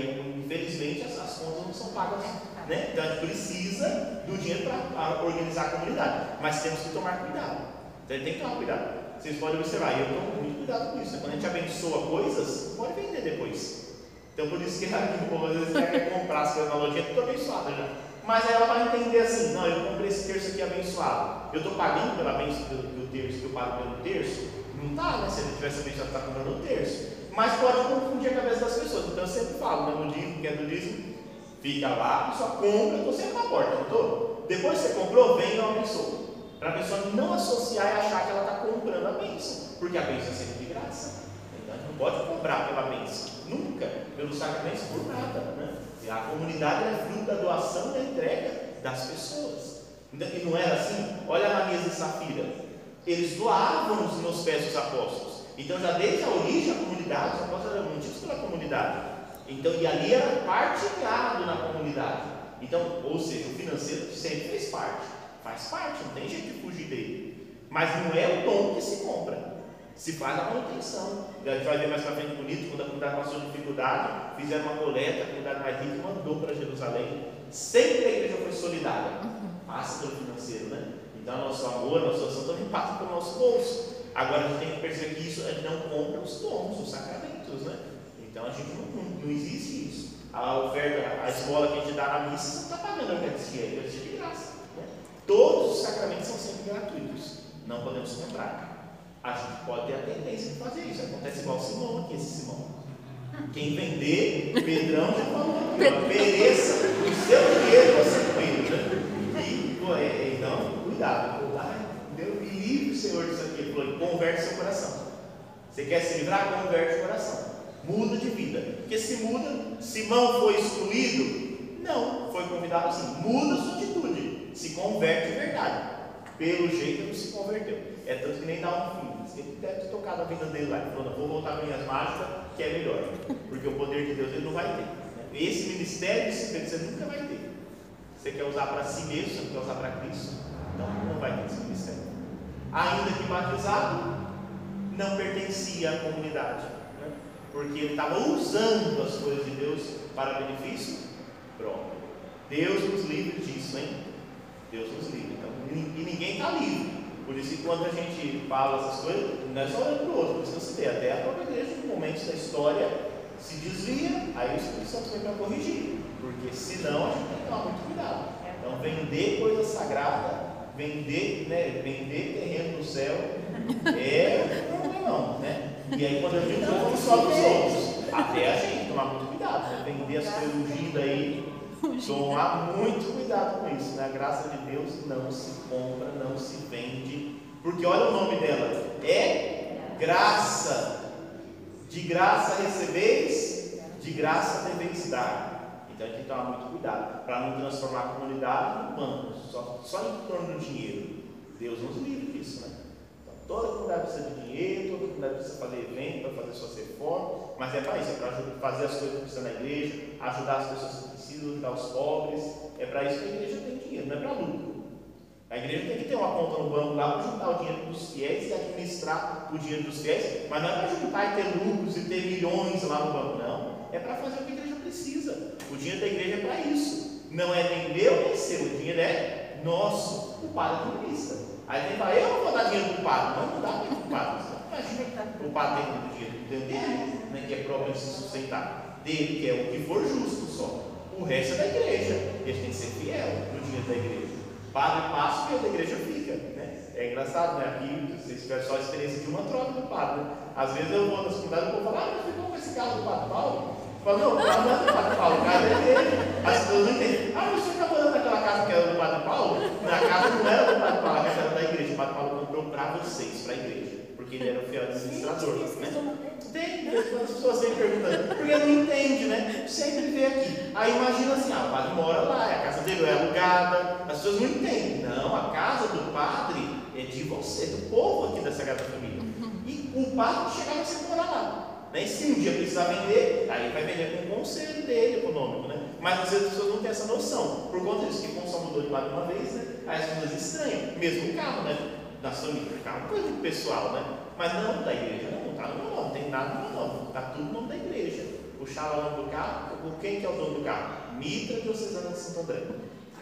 infelizmente as, as contas não são pagas. Né? Então a gente precisa do dinheiro para organizar a comunidade, mas temos que tomar cuidado. Então a gente tem que tomar cuidado. Vocês podem observar, eu tomo muito cuidado com isso. Né? Quando a gente abençoa coisas, pode vender depois. Então por isso que o povo às vezes quer comprar as coisas na lojinha, tudo abençoado já. Mas aí ela vai entender assim, não, eu comprei esse terço aqui abençoado. Eu estou pagando pela bênção do, terço que eu pago pelo terço? Não está, né? Se ele tivesse abençoado, está comprando o terço. Mas pode confundir a cabeça das pessoas. Então eu sempre falo, né, no dízimo, que é do dízimo, fica lá, só compra, estou sempre na porta, não estou? Depois que você comprou, vem e eu abençoo. Para a pessoa não associar e achar que ela está comprando a bênção. Porque a bênção é sempre de graça. Então não pode comprar pela bênção. Nunca, pelos sacramentos, por nada. Né? A comunidade é fruto da doação da entrega das pessoas. E não era assim? Olha a Ananias e Safira. Eles doavam nos pés dos apóstolos. Então, já desde a origem, a comunidade, os apóstolos eram mantidos pela comunidade. Então, e ali era partilhado na comunidade. Então, ou seja, o financeiro sempre fez parte. Faz parte, não tem jeito de fugir dele. Mas não é o dom que se compra se faz a manutenção. A gente vai ver mais para frente bonito, quando a comunidade passou dificuldade, fizeram uma coleta, a comunidade mais rica mandou para Jerusalém. Sempre a igreja foi solidária. Passa pelo financeiro, né? Então, nosso amor, nossa ação também passa pelo nosso bolso. Agora a gente tem que perceber que isso a gente não compra os dons, os sacramentos, né? Então a gente não, não, existe isso. A oferta, a esmola que a gente dá na missa, você não está pagando a Eucaristia, a Eucaristia é de graça. Né? Todos os sacramentos são sempre gratuitos. Não podemos comprar. A gente pode ter a tendência de fazer isso. Acontece igual o Simão aqui, esse Simão. Quem vender, Pedrão já falou aqui, pereça o seu dinheiro você cuida. Né? E, é, então, cuidado. Ai, Deus me livre, Senhor, disso aqui. Ele falou, converte seu coração. Você quer se livrar? Converte o coração. Muda de vida. Porque se muda, Simão foi excluído? Não, foi convidado assim. Muda sua atitude. Se converte de verdade. Pelo jeito ele se converteu. É tanto que nem dá um filho. Ele deve ter tocado a vida dele lá. Vou voltar minhas mágicas, que é melhor. Porque o poder de Deus ele não vai ter. Esse ministério você nunca vai ter. Você quer usar para si mesmo, você não quer usar para Cristo, então não vai ter esse ministério. Ainda que batizado, não pertencia à comunidade. Né? Porque ele estava usando as coisas de Deus para benefício próprio. Deus nos livre disso, hein? Deus nos livre. Então, e ninguém está livre. Por isso que quando a gente fala essas coisas, não é só olhando para o outro, precisa se ter. Até a própria igreja, em momentos da história, se desvia, aí o Espírito Santo vem para corrigir. Porque senão a gente tem que tomar muito cuidado. Então vender coisa sagrada, vender, né, vender terreno no céu é um problemão, né? E aí quando a gente não só dos outros, até a gente tomar muito cuidado, né? Vender as coisas ungidas aí Tomar muito cuidado com isso. Né? A graça de Deus não se compra, não se vende. Porque olha o nome dela: é graça. De graça recebeis, de graça deveis dar. Então tem que tomar muito cuidado para não transformar a comunidade num banco, só, só em torno do dinheiro. Deus nos livre disso, né? Então, Toda comunidade precisa de dinheiro, toda comunidade precisa fazer evento para fazer suas reformas, mas é para isso, é para fazer as coisas que precisa na igreja, ajudar as pessoas que precisam, ajudar os pobres. É para isso que a igreja tem dinheiro, não é para lucro. A igreja tem que ter uma conta no banco lá para juntar o dinheiro dos fiéis e administrar o dinheiro dos fiéis, mas não é para juntar e ter lucros e ter milhões lá no banco, não. É para fazer o que a igreja precisa. O dinheiro da igreja é para isso. Não é nem meu nem seu, o dinheiro é nosso. O padre administra. Aí tem que falar, eu não vou dar dinheiro para o padre. Não, não dá dinheiro para o padre. Imagina, o padre tem muito dinheiro dele, né, que é próprio de se sustentar. Dele, que é o que for justo só. O resto é da igreja. Ele tem que ser fiel no dinheiro da igreja. Padre passa e o da igreja fica. Né? É engraçado, né? Aqui, vocês tiveram só a experiência de uma troca do padre. Né? Às vezes eu vou nas comunidades e vou falar, ah, mas ficou com esse caso do padre Paulo? Fala, não, o carro não é do Padre Paulo, o carro é dele. As pessoas não entendem. Ah, mas você está morando naquela casa que era do Padre Paulo? Na casa não era do Padre Paulo, a casa era da igreja. O Padre Paulo comprou para vocês, para a igreja. Porque ele era o fiel administrador. Né? Tem, as pessoas sempre perguntando, porque não entende, né? Sempre vê aqui. Aí imagina assim, ah, o padre mora lá, a casa dele é alugada. As pessoas não entendem. Não, a casa do padre é de você, do povo aqui da Sagrada Família. E o padre chegava sempre morar lá. Né? E se um dia precisar vender, aí vai vender com o conselho dele econômico, né? Mas às vezes as pessoas não têm essa noção. Por conta disso, que como só mudou de lado uma vez, né? Aí as pessoas estranham. Mesmo o carro, né? Da família, o carro é coisa pessoal, né? Mas não da igreja, não, está no meu nome, tem nada no meu nome, está tudo no nome da igreja. O nome do carro, quem que é o dono do carro? Mitra Diocesana de Santo André.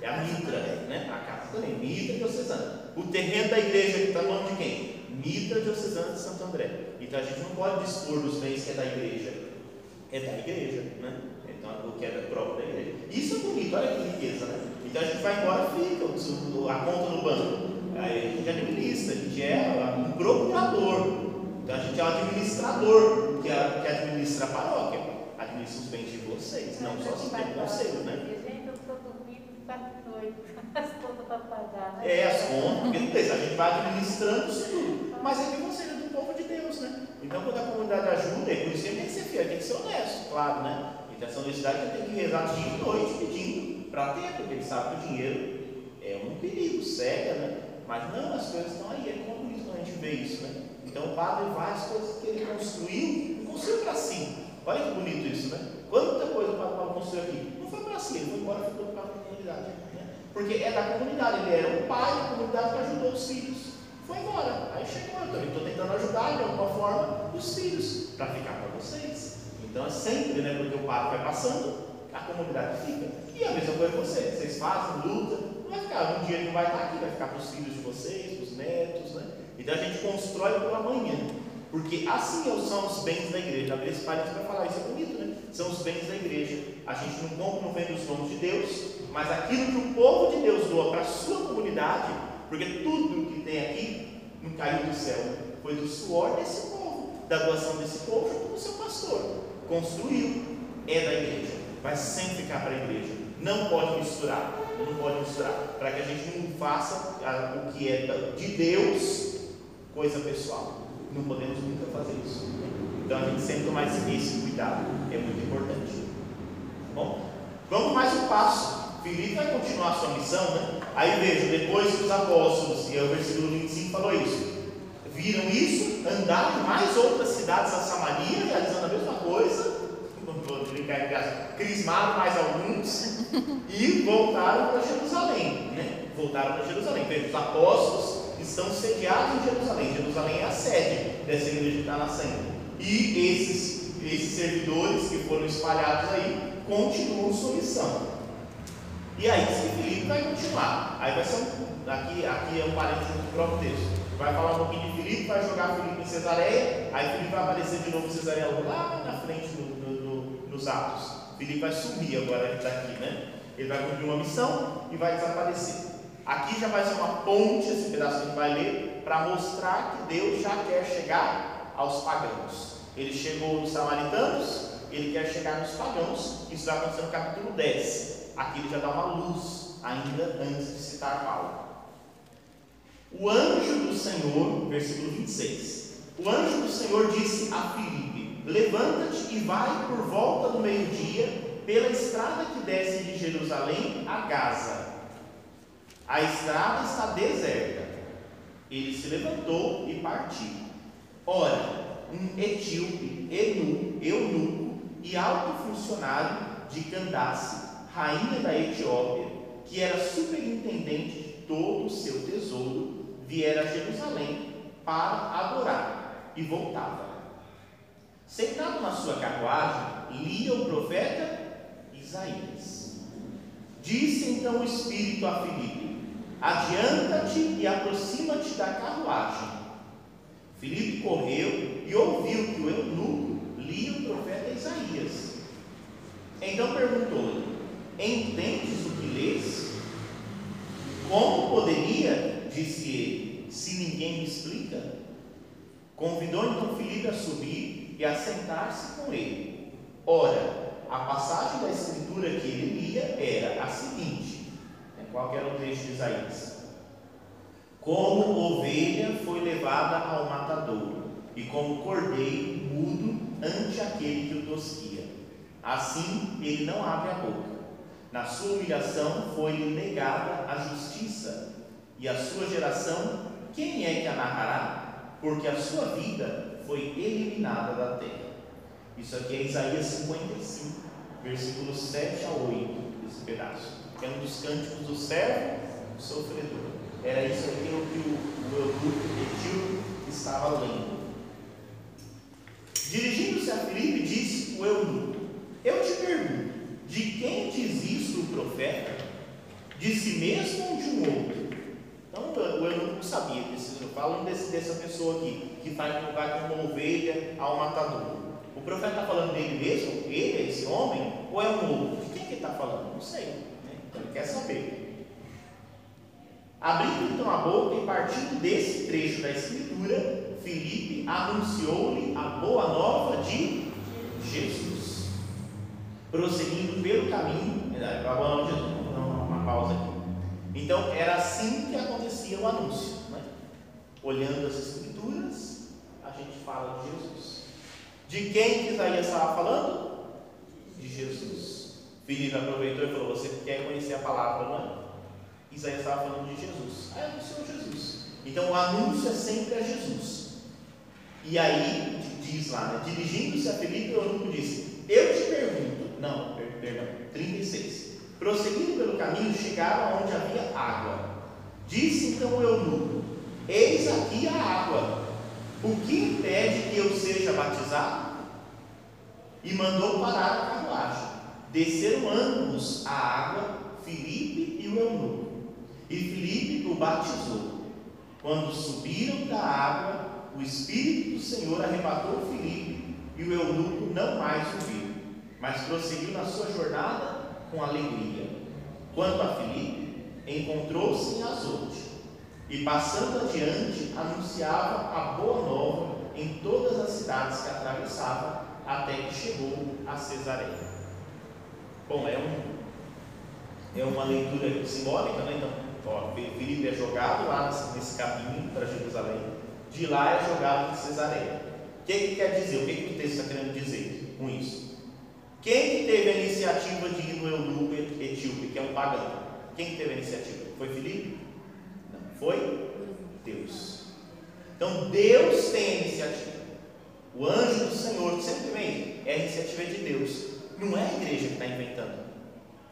É a Mitra, né? A casa também, Mitra Diocesana. O terreno da igreja está no nome de quem? Mitra Diocesana de Santo André. Então a gente não pode dispor dos bens que é da igreja. É da igreja, né? Então o que é próprio da igreja. Isso é bonito, olha que riqueza, né? Então a gente vai embora, fica a conta no banco. Aí a gente administra, a gente é um procurador. Então a gente é um administrador que, é, que administra a paróquia. Administra os bens de vocês, não só se tem conselho, né? Gente, eu estou dormindo quatro noites, as contas para pagar. Né? É, as contas, porque não tem, a gente vai administrando isso tudo. Mas é que você é do povo de Deus, né? Então quando a comunidade ajuda, é por isso tem que ser fiel, tem que ser honesto, claro, né? Então essa honestidade tem que rezar dia e noite pedindo para ter, porque ele sabe que o dinheiro é um perigo, cega, né? Mas não, as coisas estão aí, é como isso quando a gente vê isso, né? Então o padre várias coisas que ele construiu, construiu para si. Olha que bonito isso, né? Quanta coisa o padre Paulo construiu aqui? Não foi para si, ele foi embora ficou para a comunidade. Né? Porque é da comunidade, ele era um pai da comunidade que ajudou os filhos. Foi embora. Aí chegou, eu estou tentando ajudar de alguma forma os filhos, para ficar para vocês. Então é sempre, né? Porque o padre vai passando, a comunidade fica. E a mesma coisa você, vocês fazem, lutam, não vai ficar, um dia ele não vai estar aqui, vai ficar para os filhos de vocês, para os netos, né? Então a gente constrói para o amanhã. Porque assim são os bens da igreja. A Grace Parente vai falar, isso é bonito, né? São os bens da igreja. A gente não compra, não vende os nomes de Deus, mas aquilo que o povo de Deus doa para a sua comunidade, porque tudo que tem aqui não caiu do céu, foi do suor desse povo, da doação desse povo junto com o seu pastor. Construiu, é da igreja, vai sempre ficar para a igreja. Não pode misturar não pode misturar, para que a gente não faça o que é de Deus coisa pessoal. Não podemos nunca fazer isso. Então a gente sempre tomar esse, cuidado, é muito importante. Tá bom, vamos mais um passo. Filipe vai continuar a sua missão, né? Aí vejo, depois que os apóstolos, e é o versículo 25 falou isso, viram isso, andaram em mais outras cidades a Samaria, realizando a mesma coisa, brincar em casa, crismaram mais alguns e voltaram para Jerusalém. Né? Voltaram para Jerusalém. Veja, os apóstolos estão sediados em Jerusalém. Jerusalém é a sede dessa igreja que está nascendo. E esses, esses servidores que foram espalhados aí continuam sua missão. E aí, se Filipe vai continuar. Aí vai ser um, aqui, aqui é um parênteses do próprio texto. Vai falar um pouquinho de Filipe, vai jogar Filipe em Cesareia, aí Filipe vai aparecer de novo em Cesareia lá na frente do, nos Atos. Filipe vai sumir agora daqui, né? Ele vai cumprir uma missão e vai desaparecer. Aqui já vai ser uma ponte, esse pedaço que a gente vai ler, para mostrar que Deus já quer chegar aos pagãos. Ele chegou nos samaritanos, ele quer chegar nos pagãos. Isso vai acontecer no capítulo 10. Aqui ele já dá uma luz, ainda antes de citar Paulo. O anjo do Senhor, versículo 26. O anjo do Senhor disse a Filipe: Levanta-te e vai por volta do meio-dia pela estrada que desce de Jerusalém a Gaza. A estrada está deserta. Ele se levantou e partiu. Ora, um etíope, eunuco e alto funcionário de Candace, rainha da Etiópia, que era superintendente de todo o seu tesouro, viera a Jerusalém para adorar e voltava. Sentado na sua carruagem, lia o profeta Isaías. Disse então o Espírito a Filipe: Adianta-te e aproxima-te da carruagem. Filipe correu e ouviu que o eunuco lia o profeta Isaías. Então perguntou-lhe: Entendes o que lês? Como poderia, disse ele, se ninguém me explica? Convidou então Filipe a subir e a sentar-se com ele. Ora, a passagem da escritura que ele lia era a seguinte: qual era o trecho de Isaías? Como ovelha foi levada ao matadouro, e como cordeiro mudo ante aquele que o tosquia. Assim ele não abre a boca. Na sua humilhação foi-lhe negada a justiça, e a sua geração, quem é que a narrará? Porque a sua vida foi eliminada da terra. Isso aqui é Isaías 55, versículos 7 a 8, esse pedaço. É um dos cânticos do servo sofredor. Era isso aqui que o eunuco Etil estava lendo. Dirigindo-se a Filipe, disse o eunuco: Eu te pergunto, de quem diz isso o profeta? De si mesmo ou de um outro? Então o eunuco sabia, falando desse, dessa pessoa aqui, que vai, vai como ovelha ao matador. O profeta está falando dele mesmo? Ele é esse homem? Ou é um outro? De quem que ele está falando? Não sei. Ele quer saber. Abrindo então a boca e partindo desse trecho da Escritura, Filipe anunciou-lhe a boa nova de Jesus. Prosseguindo pelo caminho, Jesus, uma pausa aqui. Então era assim que acontecia o anúncio. Né? Olhando as Escrituras, a gente fala de Jesus. De quem que Isaías estava falando? De Jesus. Filipe aproveitou e falou: Você quer conhecer a palavra, não é? Isaías estava falando de Jesus. Ah, anunciou Jesus. Então o anúncio é sempre a Jesus. E aí, diz lá, né? dirigindo-se a Filipe, o eunuco disse: Eu te pergunto, não, perdão, 36. Prosseguindo pelo caminho, chegaram onde havia água. Disse então o eunuco: Eis aqui a água o que impede que eu seja batizado? E mandou parar a carruagem. Desceram ambos a água, Filipe e o eunuco. E Filipe o batizou. Quando subiram da água, o Espírito do Senhor arrebatou Filipe e o eunuco não mais o viu, mas prosseguiu na sua jornada com alegria. Quanto a Filipe, encontrou-se em Azote e passando adiante, anunciava a boa nova em todas as cidades que atravessava, até que chegou a Cesareia. Bom, é, um, é uma leitura simbólica, né? Então, ó, Filipe é jogado lá nesse caminho para Jerusalém, de lá é jogado em Cesareia. O que, que quer dizer? O que, que o texto está querendo dizer com isso? Quem que teve a iniciativa de ir no eunuco etíope, que é um pagão? Quem que teve a iniciativa? Foi Filipe? Foi Deus. Então Deus tem a iniciativa. O anjo do Senhor sempre vem, é a iniciativa de Deus. Não é a igreja que está inventando.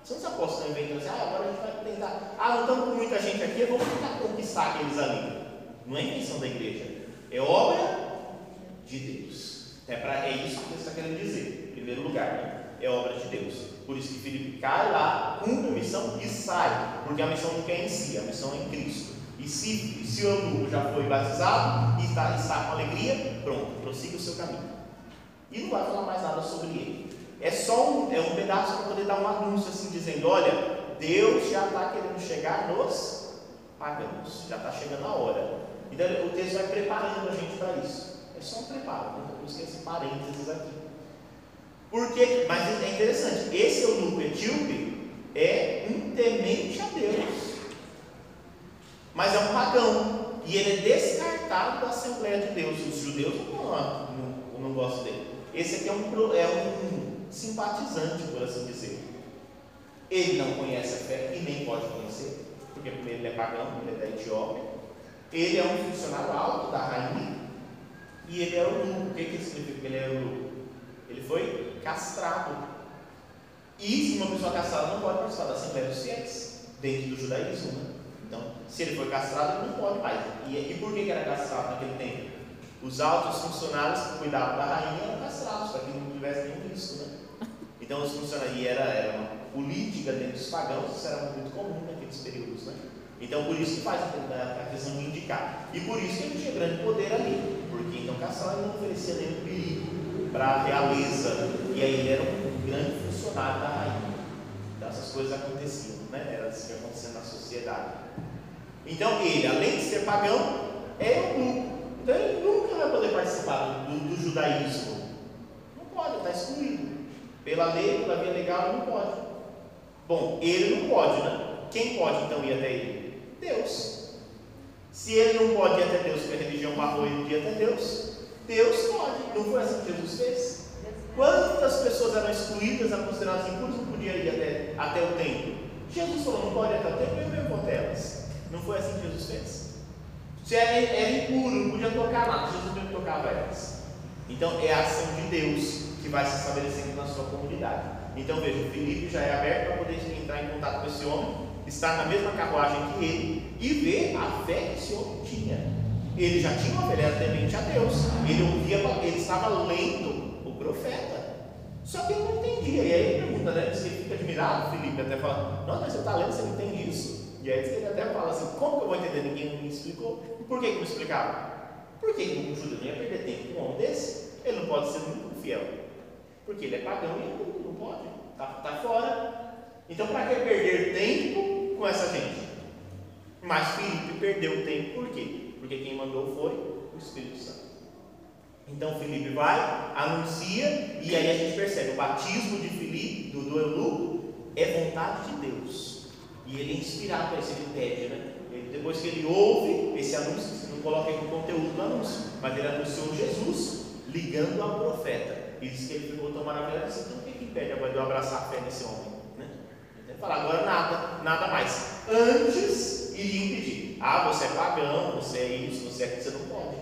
São os apóstolos estão inventando assim, ah, agora a gente vai tentar. Ah, não estamos com muita gente aqui, vamos tentar conquistar aqueles ali. Não é invenção da igreja, é obra de Deus. É, pra, é isso que ele está querendo dizer, em primeiro lugar. Né? É obra de Deus. Por isso que Filipe cai lá, cumpre a missão e sai. Porque a missão não é em si, a missão é em Cristo. E se, se o eunuco já foi batizado e está, está com alegria, pronto, prossiga o seu caminho. E não vai falar mais nada sobre ele. É só um, é um pedaço para poder dar um anúncio assim, dizendo: olha, Deus já está querendo chegar nos pagãos, já está chegando a hora. Então o texto vai preparando a gente para isso. É só um preparo, né? por isso que esse parênteses aqui. Porque, mas é interessante, esse eunuco etíope é um temente a Deus mas é um pagão. E ele é descartado da Assembleia de Deus. Os judeus não, não, não gostam dele. Esse aqui é um, é um simpatizante, por assim dizer. Ele não conhece a fé e nem pode conhecer, porque primeiro ele é pagão, ele é da Etiópia. Ele é um funcionário alto da rainha e ele é eunuco. O que, que significa que ele é? Ele foi castrado. E se uma pessoa castrada não pode participar da Assembleia dos Fiéis, dentro do judaísmo. Né? Então, se ele foi castrado, ele não pode mais. E, e por que, que era castrado naquele tempo? Os altos funcionários que cuidavam da rainha eram castrados, para que não tivesse nenhum risco. Né? Então, os funcionários, e era, era uma política dentro dos pagãos, isso era muito comum naqueles períodos. Né? Então, por isso que faz a, questão de indicar. E por isso que ele tinha grande poder ali, porque então castrado não oferecia nenhum perigo para a realeza, e aí ele era um grande funcionário da rainha. Então, essas coisas aconteciam, né? era assim que acontecia na sociedade. Então, ele, além de ser pagão, é um então ele nunca vai poder participar do, do judaísmo. Não pode, está excluído. Pela lei, pela via legal, não pode. Bom, ele não pode, né? Quem pode então ir até ele? Deus. Se ele não pode ir até Deus porque a religião barrou ele de ir até Deus, Deus pode. Não foi assim que Jesus fez? Quantas pessoas eram excluídas, eram consideradas impuras, não podiam ir até, até o templo? Jesus falou, não pode ir até o templo, eu mesmo até elas. Não foi assim que Jesus fez? Se era, era impuro, não podia tocar nada, Jesus não tocava elas. Então é a ação de Deus que vai se estabelecendo na sua comunidade. Então veja, o Felipe já é aberto para poder entrar em contato com esse homem, estar na mesma carruagem que ele e ver a fé que esse homem tinha. Ele já tinha uma fé, temente a Deus, ele ouvia, ele estava lendo o profeta. Só que ele não entendia. E aí ele pergunta, né? Diz que ele fica admirado, Felipe, até fala, não, mas você está lendo, você não entende isso. E aí ele até fala assim, como que eu vou entender? Ninguém me explicou. Por que, que não explicava? Por que, que o judeu ia perder tempo com um homem desse? Ele não pode ser muito fiel. Porque ele é pagão e não pode. Está tá fora. Então para que perder tempo com essa gente? Mas Filipe perdeu tempo por quê? Porque quem mandou foi o Espírito Santo. Então Filipe vai, anuncia, e aí a gente percebe, o batismo de Filipe, do, do eunuco, é vontade de Deus. E ele é inspirado para isso, ele pede, né? Ele, depois que ele ouve esse anúncio, você não coloca aí no conteúdo do anúncio, mas ele anunciou Jesus ligando ao profeta. E disse que ele ficou tão maravilhado, disse, então o que, que impede agora de eu abraçar a fé nesse homem? Né? Ele fala, agora nada, nada mais. Antes iria impedir. Ah, você é pagão, você é isso, você é aquilo, você não pode.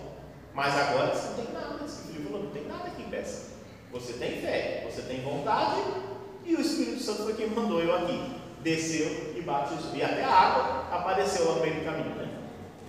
Mas agora você não tem nada. Esse filho falou, não tem nada que impeça. Você tem fé, você tem vontade, e o Espírito Santo foi quem mandou eu aqui desceu e batizou. E até a água apareceu lá no meio do caminho. Né?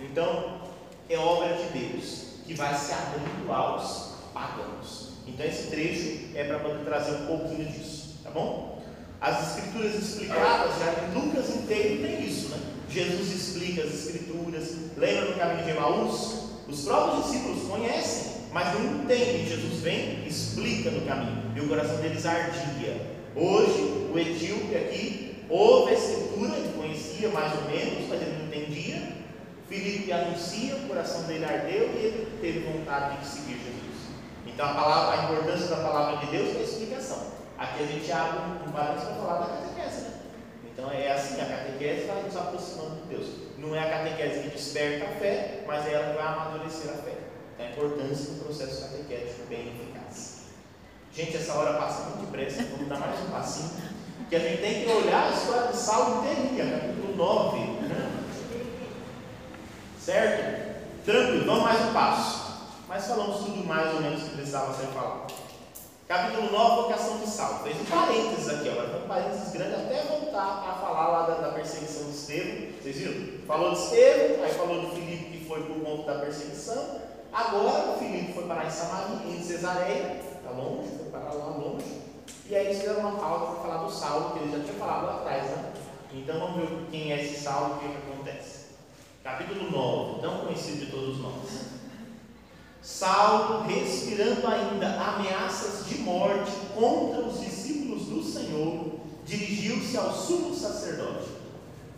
Então, é obra de Deus que vai se abrindo aos pagãos. Então, esse trecho é para poder trazer um pouquinho disso, tá bom? As escrituras explicadas, já em Lucas inteiro tem isso, né? Jesus explica as escrituras. Lembra no caminho de Emaús? Os próprios discípulos conhecem, mas não entendem. Jesus vem, explica no caminho, e o coração deles ardia. Hoje, o etíope aqui Houve a escritura, ele conhecia mais ou menos, mas ele não entendia. Filipe anuncia, o coração dele ardeu e ele teve vontade de seguir Jesus. Então a, palavra, a importância da palavra de Deus é a explicação. Aqui a gente abre um, um parênteses para falar da catequese. Né? Então é assim, a catequese vai nos aproximando de Deus. Não é a catequese que desperta a fé, mas é ela que vai amadurecer a fé. Então a importância do processo catequético bem eficaz. Gente, essa hora passa muito depressa, vamos dar mais um passinho que a gente tem que olhar a história de Saulo inteirinha, capítulo 9. Né? Certo? Tranquilo, vamos mais um passo. Mas falamos tudo mais ou menos que precisava ser falado. Capítulo 9, vocação de Saulo. Fez um parênteses aqui, foi um parênteses grande até voltar a falar lá da, da, perseguição de Estevão. Vocês viram? Falou de Estevão, aí falou de Filipe que foi por conta da perseguição. Agora o Filipe foi parar em Samaria, em Cesareia, está longe, foi parar lá longe. E aí eles fizeram uma pausa para falar do Saulo, que eles já tinham falado lá atrás, né? Então vamos ver quem é esse Saulo e o que, que acontece. Capítulo 9, tão conhecido de todos nós. Saulo, respirando ainda ameaças de morte contra os discípulos do Senhor, dirigiu-se ao sumo sacerdote.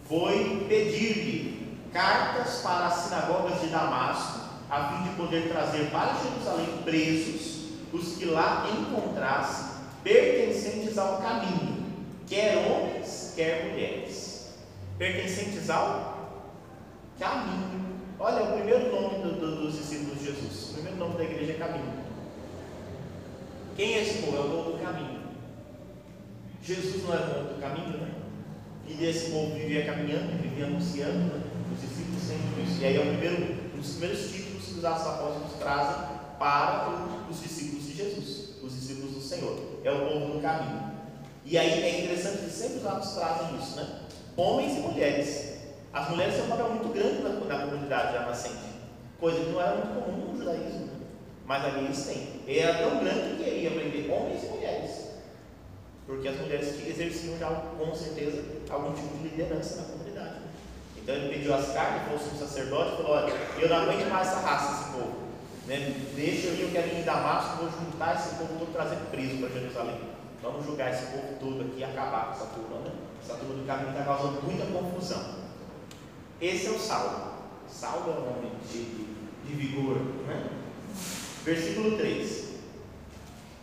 Foi pedir-lhe cartas para as sinagogas de Damasco, a fim de poder trazer para Jerusalém presos os que lá encontrasse pertencentes ao caminho, quer homens, quer mulheres. Pertencentes ao caminho. Olha, o primeiro nome do, do, dos discípulos de Jesus. O primeiro nome da igreja é caminho. Quem é esse povo? É o povo do caminho. Jesus não é o povo do caminho, né? E esse povo vivia caminhando, vivia anunciando, né? os discípulos sempre isso. E aí é o primeiro, um dos primeiros títulos que os apóstolos trazem para os discípulos de Jesus, os discípulos do Senhor. É o povo do caminho. E aí é interessante que sempre os atos trazem isso, né? Homens e mulheres. As mulheres têm um papel muito grande na, na comunidade já nascente, coisa que não era muito comum no judaísmo, né? mas ali eles têm. E era tão grande que ia aprender homens e mulheres. Porque as mulheres que exerciam já com certeza algum tipo de liderança na comunidade. Então ele pediu as cartas, falou um sacerdote e falou: Olha, eu não aguento mais essa raça, esse povo. Né? Deixa eu ir, eu quero ir em Damasco, vou juntar esse povo todo trazer preso para Jerusalém. Vamos julgar esse povo todo aqui e acabar com essa turma. Né? Essa turma do caminho está causando muita confusão. Esse é o Saulo. Saulo é um homem de, de vigor. Né? Versículo 3.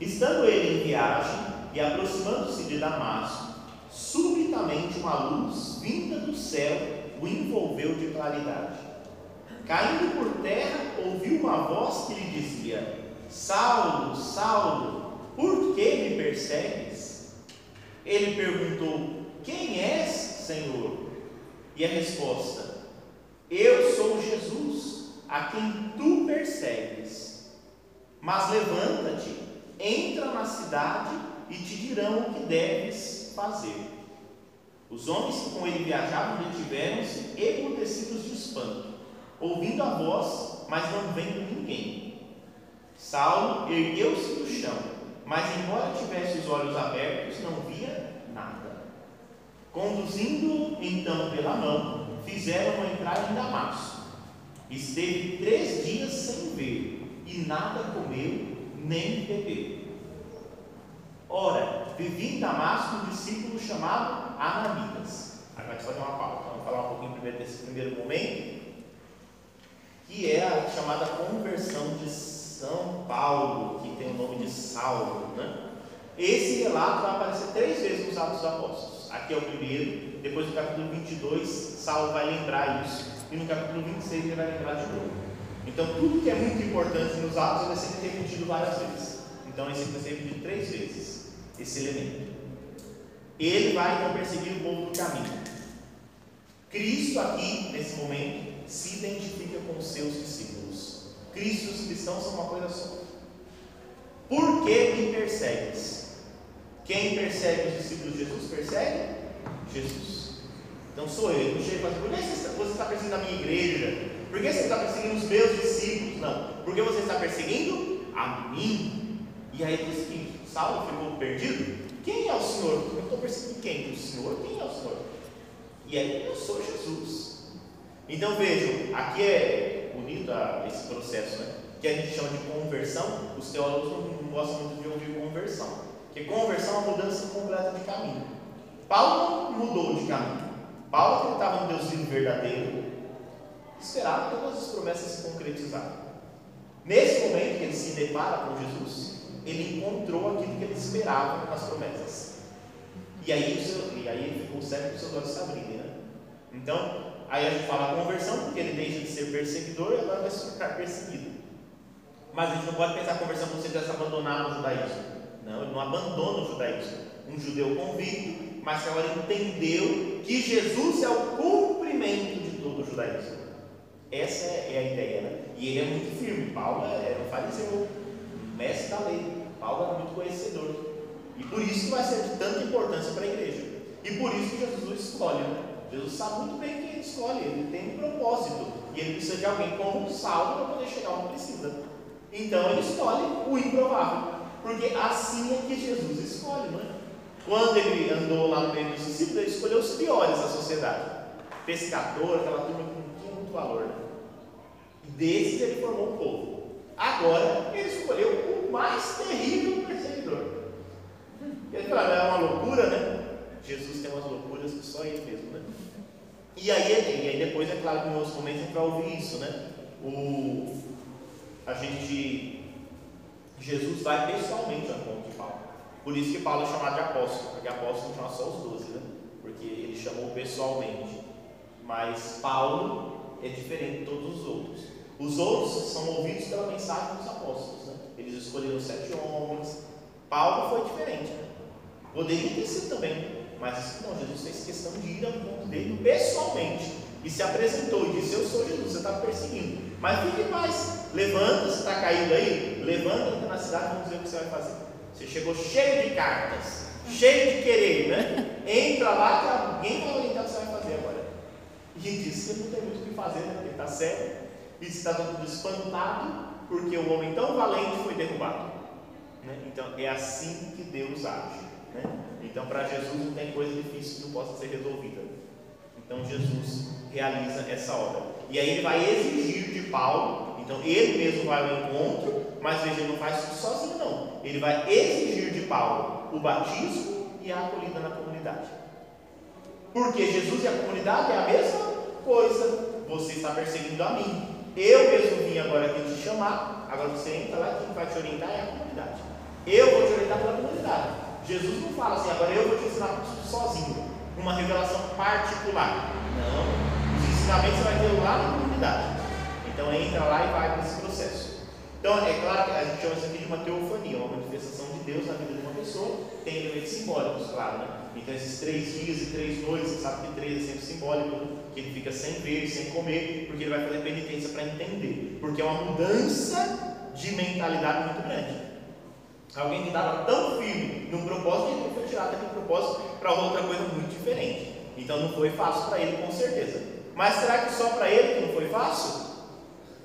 Estando ele em viagem e aproximando-se de Damasco, subitamente uma luz vinda do céu o envolveu de claridade. Caindo por terra, ouviu uma voz que lhe dizia: Saulo, Saulo, por que me persegues? Ele perguntou: Quem és, Senhor? E a resposta: Eu sou Jesus, a quem tu persegues. Mas levanta-te, entra na cidade e te dirão o que deves fazer. Os homens que com ele viajavam detiveram-se, emudecidos de espanto, ouvindo a voz, mas não vendo ninguém. Saulo ergueu-se do chão, mas embora tivesse os olhos abertos, não via. Conduzindo-o então pela mão, fizeram-no entrar em Damasco. Esteve três dias sem ver e nada comeu nem bebeu. Ora, vivia em Damasco um discípulo chamado Ananias. Agora vai fazer uma pausa. Vamos falar um pouquinho primeiro desse primeiro momento, que é a chamada conversão de São Paulo, que tem o nome de Saulo. Né? Esse relato vai aparecer três vezes nos Atos dos Apóstolos. Aqui é o primeiro, depois no capítulo 22, Saulo vai lembrar isso, e no capítulo 26 ele vai lembrar de novo. Então, tudo que é muito importante nos atos vai ser repetido várias vezes. Então, esse vai ser repetido três vezes, esse elemento. Ele vai então perseguir o povo do caminho. Cristo, aqui, nesse momento, se identifica com os seus discípulos. Cristo e os cristãos são uma coisa só. Por que me persegues? Quem persegue os discípulos de Jesus persegue? Jesus. Então sou eu. Não chega e por que você está perseguindo a minha igreja? Por que você está perseguindo os meus discípulos? Não. Porque você está perseguindo a mim. E aí diz que Saulo ficou perdido. Quem é o Senhor? Eu estou perseguindo quem? O Senhor? Quem é o Senhor? E aí, eu sou Jesus. Então vejam, aqui é bonito esse processo, né? Que a gente chama de conversão. Os teólogos não gostam muito de ouvir conversão. Porque conversão é uma mudança completa de caminho. Paulo não mudou de caminho. Paulo, estava no Deus vivo verdadeiro, esperava todas as promessas se concretizarem. Nesse momento que ele se depara com Jesus, ele encontrou aquilo que ele esperava nas promessas. E aí, e aí ele ficou que os seus olhos se abrirem. Né? Então, aí a gente fala conversão, porque ele deixa de ser perseguidor e agora vai se ficar perseguido. Mas a gente não pode pensar conversão como se ele tivesse abandonado o judaísmo. Não, ele não abandona o judaísmo. Um judeu convicto, mas agora entendeu que Jesus é o cumprimento de todo o judaísmo. Essa é a ideia, né? E ele é muito firme. Paulo era um fariseu, mestre da lei. Paulo era muito conhecedor. E por isso vai ser de tanta importância para a igreja. E por isso Jesus escolhe. Né? Jesus sabe muito bem quem ele escolhe. Ele tem um propósito. E ele precisa de alguém como Saulo para poder chegar onde precisa. Então ele escolhe o improvável. Porque assim é que Jesus escolhe, não é? Quando ele andou lá no meio dos discípulos, ele escolheu os piores da sociedade. Pescador, aquela turma tinha muito valor. Desses ele formou um povo. Agora ele escolheu o mais terrível perseguidor. Ele falou, é uma loucura, né? Jesus tem umas loucuras que só ele mesmo, né? E aí, e aí depois, é claro que em outros momentos a gente vai ouvir isso, né? O, a gente, Jesus vai pessoalmente ao encontro de Paulo. Por isso que Paulo é chamado de apóstolo, porque apóstolo chama só os doze, né? Porque ele chamou pessoalmente. Mas Paulo é diferente de todos os outros. Os outros são ouvidos pela mensagem dos apóstolos. Né? Eles escolheram sete homens. Paulo foi diferente. Né? Poderia ter sido também, Mas não, Jesus fez questão de ir ao encontro dele pessoalmente e se apresentou e disse: Eu sou Jesus, você está perseguindo. Mas fique em paz, levanta, você está caído aí, levanta, entra na cidade, vamos ver o que você vai fazer. Você chegou cheio de cartas, cheio de querer, né? Entra lá que alguém vai orientar o que você vai fazer agora. E disse: Você não tem muito o que fazer, né? Porque está cego, e está todo espantado, porque o homem tão valente foi derrubado. Né? Então é assim que Deus age. Né? Então, para Jesus não tem coisa difícil que não possa ser resolvida. Então, Jesus realiza essa obra. E aí ele vai exigir de Paulo, então ele mesmo vai ao encontro, mas veja, ele não faz isso sozinho, não. Ele vai exigir de Paulo o batismo e a acolhida na comunidade. Porque Jesus e a comunidade é a mesma coisa. Você está perseguindo a mim. Eu mesmo vim agora aqui te chamar. Agora você entra lá, quem vai te orientar é a comunidade. Eu vou te orientar pela comunidade. Jesus não fala assim, agora eu vou te ensinar tudo sozinho, uma revelação particular. Não. Os ensinamentos você vai ter lá na comunidade. Então entra lá e vai nesse processo. Então é claro que a gente chama isso aqui de uma teofania, uma manifestação de Deus na vida de uma pessoa, tem elementos simbólicos, claro, né? Então esses três dias e três noites, você sabe que três é sempre simbólico, que ele fica sem ver, sem comer, porque ele vai fazer penitência para entender. Porque é uma mudança de mentalidade muito grande. Alguém que estava tão firme num propósito, ele foi tirado daquele propósito para outra coisa muito diferente. Então não foi fácil para ele, com certeza. Mas será que só para ele que não foi fácil?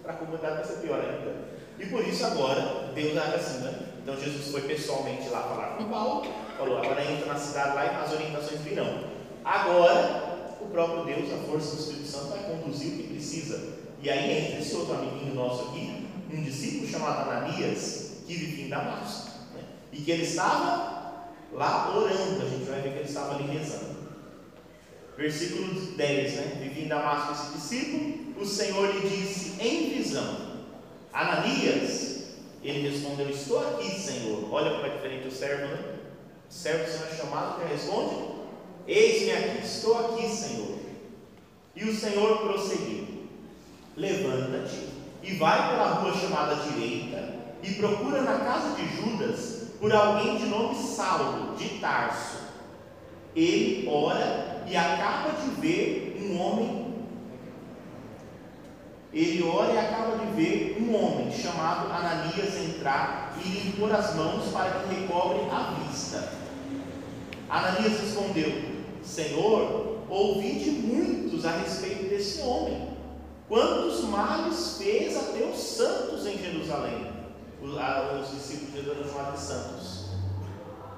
Para a comunidade vai ser pior ainda. E por isso agora Deus age assim, né? Então Jesus foi pessoalmente lá falar com Paulo, falou, agora entra na cidade lá e as orientações virão. Agora, o próprio Deus, a força do Espírito Santo, vai conduzir o que precisa. E aí entra esse outro amiguinho nosso aqui, um discípulo chamado Ananias, que vivia em Damasco. E que ele estava lá orando, a gente vai ver que ele estava ali rezando. Versículo 10, né? Vivia em Damasco esse discípulo, o Senhor lhe disse em visão: Ananias, ele respondeu: Estou aqui, Senhor. Olha como é diferente o servo, né? O servo do Senhor é chamado, que responde: Eis-me aqui, estou aqui, Senhor. E o Senhor prosseguiu: Levanta-te e vai pela rua chamada direita e procura na casa de Judas por alguém de nome Saulo, de Tarso. Ele ora e acaba de ver um homem. Ele ora e acaba de ver um homem chamado Ananias entrar e lhe impor as mãos para que recobre a vista. Ananias respondeu: Senhor, ouvi de muitos a respeito desse homem. Quantos males fez a teus santos em Jerusalém? Os discípulos de Jesus eram chamados de santos.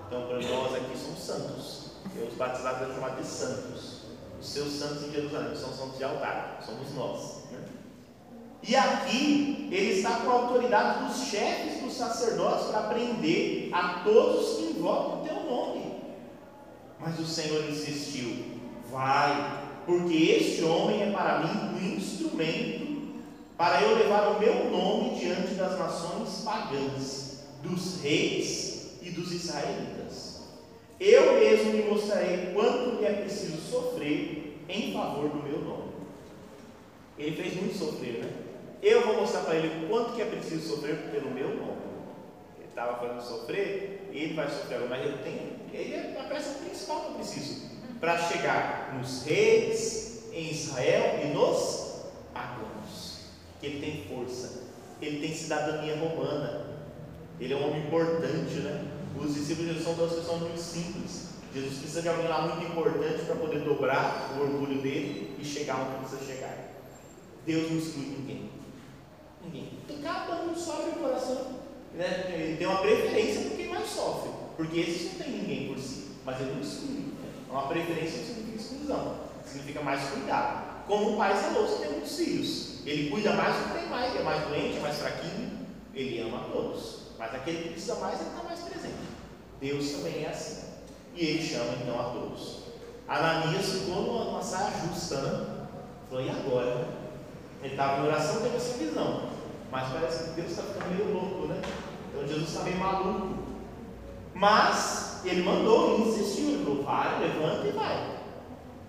Então, para nós aqui somos santos. Os batizados eram chamados de santos. Os seus santos em Jerusalém são santos de altar, somos nós. Né? E aqui ele está com a autoridade dos chefes dos sacerdotes para prender a todos que invocam o teu nome. Mas o Senhor insistiu: vai, porque este homem é para mim um instrumento para eu levar o meu nome diante das nações pagãs, dos reis e dos israelitas. Eu mesmo lhe mostrarei quanto lhe é preciso sofrer em favor do meu nome. Ele fez muito sofrer, né? Eu vou mostrar para ele quanto que é preciso sofrer pelo meu nome. Ele estava fazendo sofrer, ele vai sofrer, mas eu tenho, ele é a peça principal que eu preciso para chegar nos reis, em Israel e nos pagãos que ele tem força, ele tem cidadania romana, ele é um homem importante, né? Os discípulos de Jesus são pessoas muito simples. Jesus precisa de alguém lá muito importante para poder dobrar o orgulho dele e chegar onde precisa chegar. Deus não exclui ninguém. Ninguém. Cada um sofre o coração. Né? Ele tem uma preferência por quem mais sofre. Porque esses não tem ninguém por si. Mas ele não exclui. É uma preferência não significa exclusão. Significa mais cuidado. Como um pai zeloso tem muitos filhos. Ele cuida mais do que tem mais, é mais doente, é mais fraquinho. Ele ama a todos. Mas aquele que precisa mais, ele está mais presente. Deus também é assim. E ele chama então a todos. Ananias ficou numa, numa saia justa, né? Falou, e agora? Ele estava em oração, teve essa visão. Mas parece que Deus está ficando meio louco, né? Então Jesus está meio maluco. Mas ele mandou, ele insistiu, ele falou, vai, levanta e vai.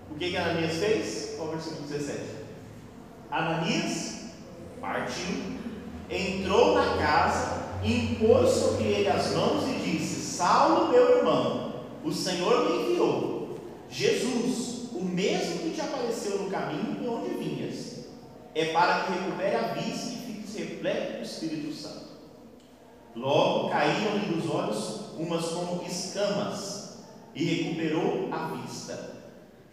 O que que Ananias fez? Qual o versículo 17? Ananias partiu, entrou na casa, impôs sobre ele as mãos e disse: Saulo, meu irmão, o Senhor me enviou Jesus, o mesmo que te apareceu no caminho por onde vinhas, é para que recupere a vista e fiques repleto do Espírito Santo. Logo caíram-lhe dos olhos umas como escamas, e recuperou a vista.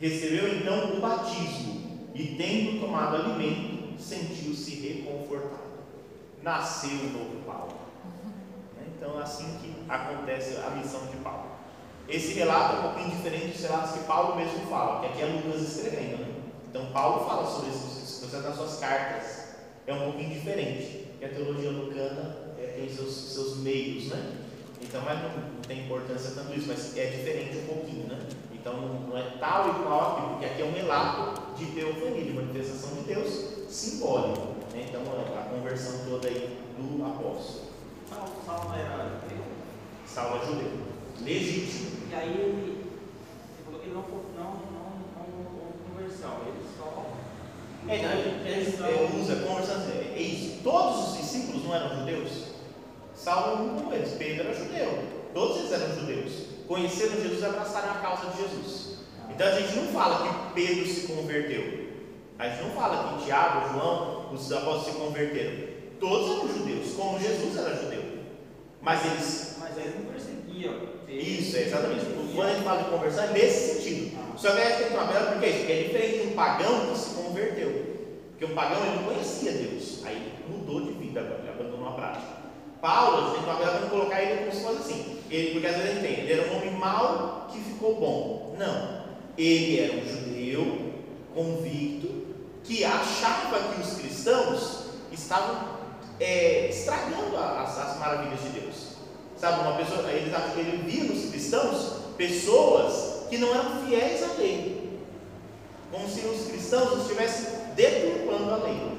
Recebeu então o batismo, e tendo tomado alimento, sentiu-se reconfortado. Nasceu o novo Paulo. Então, é assim que acontece a missão de Paulo. Esse relato é um pouquinho diferente dos relatos que Paulo mesmo fala, que aqui é Lucas escrevendo. Né? Então, Paulo fala sobre processo nas suas cartas. É um pouquinho diferente, que a teologia lucana é, tem seus, seus meios, né? Então, mas não, não, tem importância tanto isso, mas é diferente um pouquinho, né? Então, não, é tal e qual aqui, porque aqui é um relato de teofania, de manifestação de Deus simbólico. Né? Então, a, a conversão toda aí do apóstolo. Saulo era judeu? Saulo é judeu. Legítimo. E aí ele, ele falou que ele não, não, não, não, não conversão, ele só. É, não, ele, usa conversão, é, é isso. Todos os discípulos não eram judeus? Saulo é um como eles, Pedro era judeu. Todos eles eram judeus. Conheceram Jesus e abraçaram a causa de Jesus. Então a gente não fala que Pedro se converteu. A gente não fala que Tiago, João, os apóstolos se converteram. Todos eram judeus, como Jesus era judeu. Mas eles. Mas eles não perseguiam. Isso, é exatamente. Quando a gente fala de conversão, é nesse sentido. Só que a gente tem que tomar porque é isso, porque é diferente de um pagão que se converteu. Porque um pagão ele não conhecia Deus. Aí mudou de vida agora, ele abandonou a prática. Paulo, a gente tem que tomar cuidado para colocar ele como se fosse assim. Ele, porque às vezes ele tem, ele era um homem mau que ficou bom. Não. Ele era um judeu convicto que achava que os cristãos estavam é, estragando as, as, maravilhas de Deus. Sabe, uma pessoa, ele, ele via nos cristãos pessoas que não eram fiéis à lei, como se os cristãos estivessem deturpando a lei.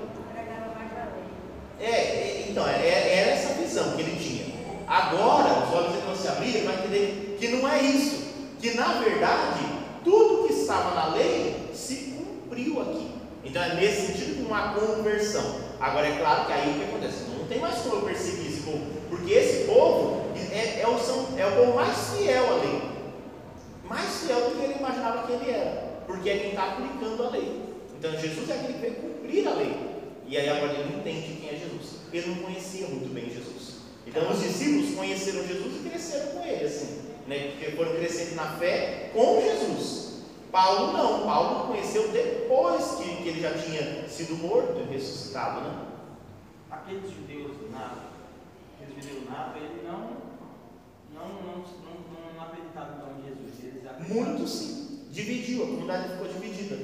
É, é então, é, é, era essa visão que ele tinha. Agora, os olhos dele vão se abrir, vai entender que não é isso. Que na verdade, tudo que estava na lei se cumpriu aqui. Então é nesse sentido uma conversão. Agora é claro que aí o que acontece? Não tem mais como perseguir esse povo, porque esse povo é, é, o, são, é o povo mais fiel à lei. Mais fiel do que ele imaginava que ele era, porque é quem está aplicando a lei. Então Jesus é aquele que veio cumprir a lei. E aí agora ele entende quem é Jesus. Ele não conhecia muito bem Jesus. Então os discípulos conheceram Jesus e cresceram com ele, assim, né? Porque foram crescendo na fé com Jesus. Paulo não, Paulo conheceu depois que, que ele já tinha sido morto e ressuscitado, né? Aqueles judeus nato, aqueles judeus nato, ele não, não, não, não, não acreditavam então, em Jesus. Eles Muito sim, dividiu, a comunidade ficou dividida.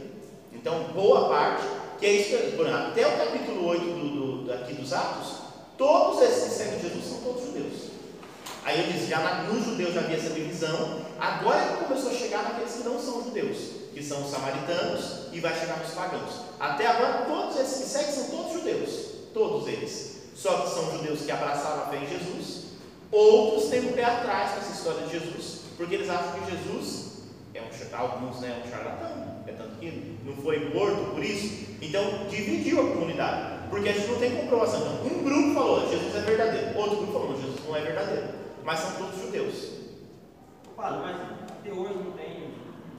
Então, boa parte, que é isso que, até o capítulo 8 do, do, aqui dos Atos, todos esses que seguem Jesus são todos judeus. Aí eu disse, já nos judeus já havia essa divisão, agora é começou a chegar naqueles que não são judeus, que são os samaritanos, e vai chegar nos pagãos. Até agora, todos esses que seguem são todos judeus, todos eles. Só que são judeus que abraçaram a fé em Jesus, outros têm o um pé atrás com essa história de Jesus, porque eles acham que Jesus é um alguns né, é um charlatão, é tanto que não foi morto por isso. Então dividiu a comunidade, porque a gente não tem comprovação. Então, um grupo falou Jesus é verdadeiro, outro grupo falou Jesus não é verdadeiro mas são todos judeus. Padre, mas até hoje não tem.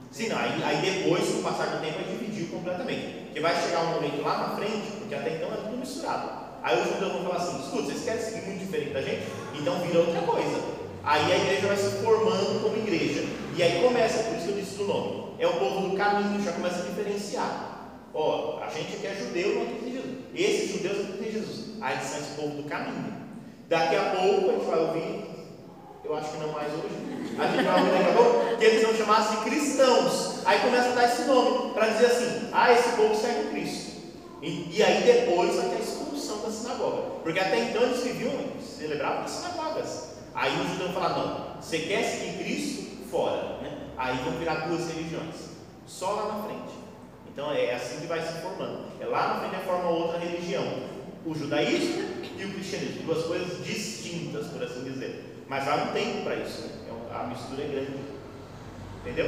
Sim, não, aí, aí depois, com o passar do tempo, aí dividiu completamente. Porque vai chegar um momento lá na frente, porque até então é tudo misturado. Aí os judeus vão falar assim: escuta, vocês querem seguir muito diferente da gente? Então vira outra coisa. Aí a igreja vai se formando como igreja. E aí começa, por isso que eu disse do nome. É o povo do caminho, já começa a diferenciar. Ó, a gente aqui é judeu, não acredita Jesus. Esses judeus acreditam em Jesus. Aí são esse povo do caminho. Daqui a pouco a gente vai ouvir eu acho que não mais hoje, a gente vai ouvir daqui a pouco, que eles vão chamar de cristãos. Aí começa a dar esse nome, para dizer assim, ah, esse povo segue Cristo. E, e, aí depois vai ter a expulsão da sinagoga. Porque até então eles viviam, celebravam nas sinagogas. Aí os judeus falar, não, você quer seguir Cristo? Fora. Né? Aí vão virar duas religiões. Só lá na frente. Então é assim que vai se formando. É lá na frente que forma outra religião. O judaísmo e o cristianismo. Duas coisas distintas, por assim dizer. Mas há um tempo para isso, né? É a mistura é grande. Entendeu?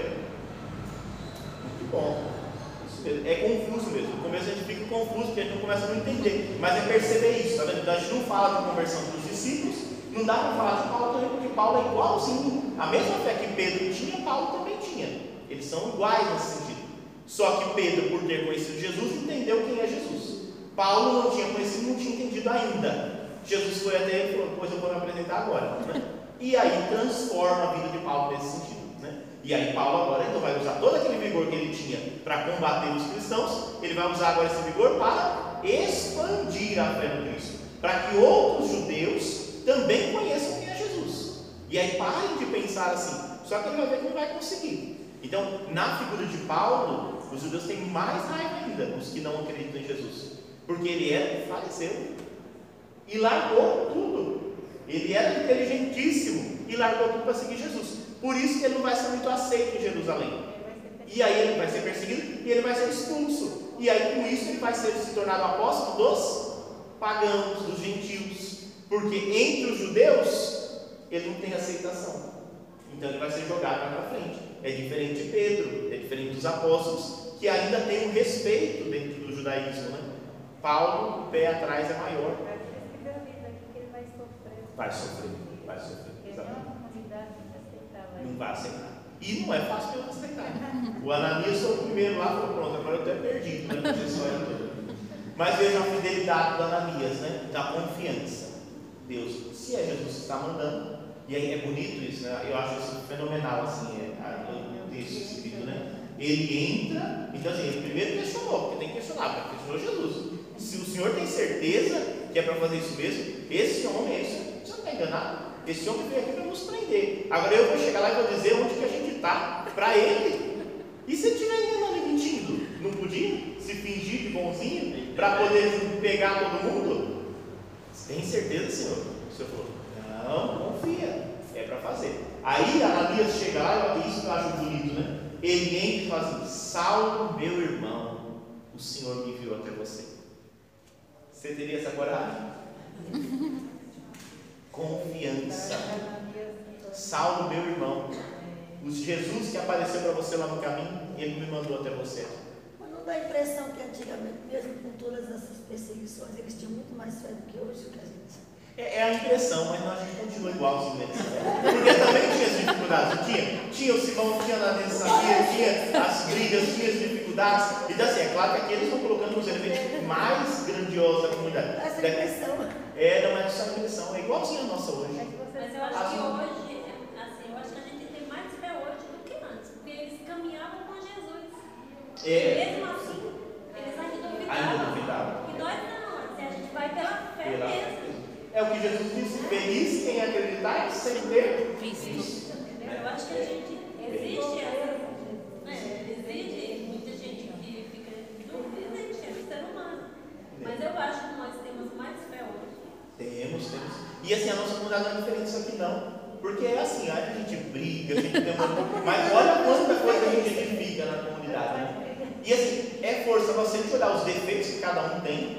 Muito bom. É confuso mesmo. No começo a gente fica confuso porque a gente não começa a não entender. Mas é perceber isso, tá vendo? Então a gente não fala de conversão dos discípulos, não dá para falar de Paulo também, porque Paulo é igualzinho. A mesma fé que Pedro tinha, Paulo também tinha. Ele Eles são iguais nesse sentido. Só que Pedro, por ter conhecido Jesus, entendeu quem é Jesus. Paulo não tinha conhecido, não tinha entendido ainda. Jesus foi até ele e falou: Pois eu vou me apresentar agora. E aí transforma a vida de Paulo nesse sentido. Né? E aí Paulo agora então vai usar todo aquele vigor que ele tinha para combater os cristãos, ele vai usar agora esse vigor para expandir a fé no Cristo, para que outros judeus também conheçam quem é Jesus. E aí parem de pensar assim, só que ele vai ver que não vai conseguir. Então, na figura de Paulo, os judeus têm mais raiva ainda, os que não acreditam em Jesus, porque ele era fariseu e largou tudo. Ele era inteligentíssimo e largou tudo para seguir Jesus. Por isso que ele não vai ser muito aceito em Jerusalém. E aí ele vai ser perseguido e ele vai ser expulso. E aí com isso ele vai ser se tornado apóstolo dos pagãos, dos gentios. Porque entre os judeus ele não tem aceitação. Então ele vai ser jogado para frente. É diferente de Pedro, é diferente dos apóstolos, que ainda tem um respeito dentro do judaísmo. Né? Paulo, o pé atrás é maior. Vai sofrer, vai sofrer. Não vai aceitar. E não é fácil mesmo aceitar. O Ananias foi o primeiro lá falou, pronto, agora eu estou perdido, né? Mas veja a fidelidade do Ananias, né? Da confiança. Deus, se é Jesus que está mandando, e aí é bonito isso, né? Eu acho isso fenomenal, assim, é, texto escrito, né? Ele entra, então assim, ele primeiro questionou, porque tem que questionar, porque questionou Jesus. Se o Senhor tem certeza que é para fazer isso mesmo, esse homem é isso está enganado? Esse homem veio aqui para nos prender. Agora eu vou chegar lá e vou dizer onde que a gente está para ele. E se ele estiver enganando e mentindo? Não podia se fingir de bonzinho para poder pegar todo mundo? Tem certeza, Senhor? O Senhor falou: Não, confia, é para fazer. Aí Ananias chega lá, isso que eu acho bonito, né? Ele entra e fala assim: Saulo, meu irmão, o Senhor me enviou até você. Você teria essa coragem? confiança. Saulo, meu irmão, o Jesus que apareceu para você lá no caminho, ele me mandou até você. Mas não dá a impressão que antigamente, mesmo com todas essas perseguições, eles tinham muito mais fé do que hoje, que a gente. É, é a impressão, mas nós a gente continua igualzinho assim, né? Porque também tinha as dificuldades, tinha? Tinha o Simão, tinha a sabia, tinha as brigas, tinha as dificuldades. Então, assim, é claro que aqui eles estão colocando os elementos mais grandiosos da comunidade. Essa impressão. É, não é só a impressão, é igualzinho a nossa hoje. Mas eu acho que hoje, assim, eu acho que a gente tem mais fé hoje do que antes, porque eles caminhavam com Jesus. É. Mesmo assim, eles ainda duvidavam. Ainda duvidavam. E nós não, assim, a gente vai pela fé pela mesmo. É o que Jesus disse: feliz quem acreditar sem ter visto. Eu acho que a gente existe essa. Né, existe muita gente que fica dúvida, existe, é ser humano. Mas eu acho que nós temos mais fé hoje. Temos, temos. E assim, a nossa comunidade não é diferente disso aqui não. Porque é assim, a gente briga, a gente tem uma... Mas olha quanta coisa a gente edifica na comunidade. Né? E assim, é força você olhar os defeitos que cada um tem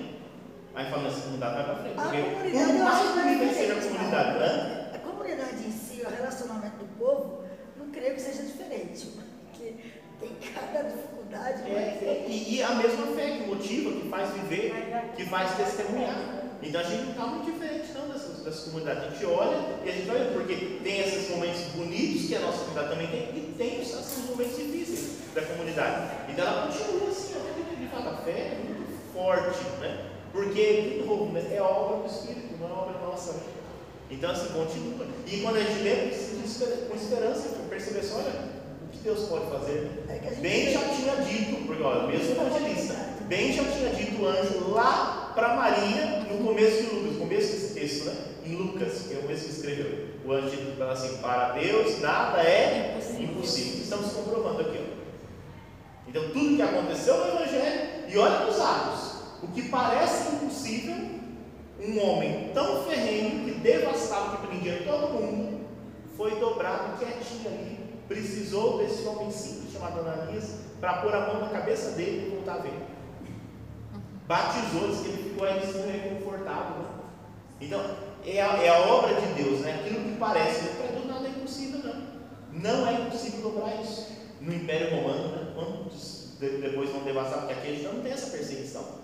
Falando assim, comunidade vai para frente. Porque por mais bonita que seja a comunidade, né? A comunidade em si, o relacionamento do povo, não creio que seja diferente. Porque tem cada dificuldade. É, e, e, a mesma fé que motiva, que faz viver, que faz testemunhar. Então a gente não está muito diferente não dessas, dessas comunidades. A gente olha e a gente vendo, porque tem esses momentos bonitos que a nossa comunidade também tem, e tem esses momentos difíceis da comunidade. Então ela continua assim, ó, de fato, a fé é muito forte, né? Porque, de novo, né, é obra do Espírito, não é obra nossa. Né? Então, assim, continua. E quando a gente lê, com esperança, perceber só, olha, o que Deus pode fazer. É bem já tinha dito, porque olha, mesmo evangelista, bem já tinha dito o anjo lá para Maria, no começo de Lucas, no começo desse texto, né? Em Lucas, que é o mesmo que escreveu. O anjo fala assim, para Deus nada é impossível. impossível. Estamos comprovando aqui. Ó. Então, tudo que aconteceu no Evangelho, e olha nos atos, o que parece impossível, um homem tão ferrenho que devastava, que prendia todo mundo, foi dobrado quietinho ali. Precisou desse homem simples chamado Ananias para pôr a mão na cabeça dele e voltar a ver. Batizou, disse que ele ficou aí reconfortado. Né? Então, é a, é a, obra de Deus, né? aquilo que parece, para Deus nada é impossível, não. Não é impossível dobrar isso. No Império Romano, né? quantos depois vão devastar, porque aqui a gente não tem essa perseguição.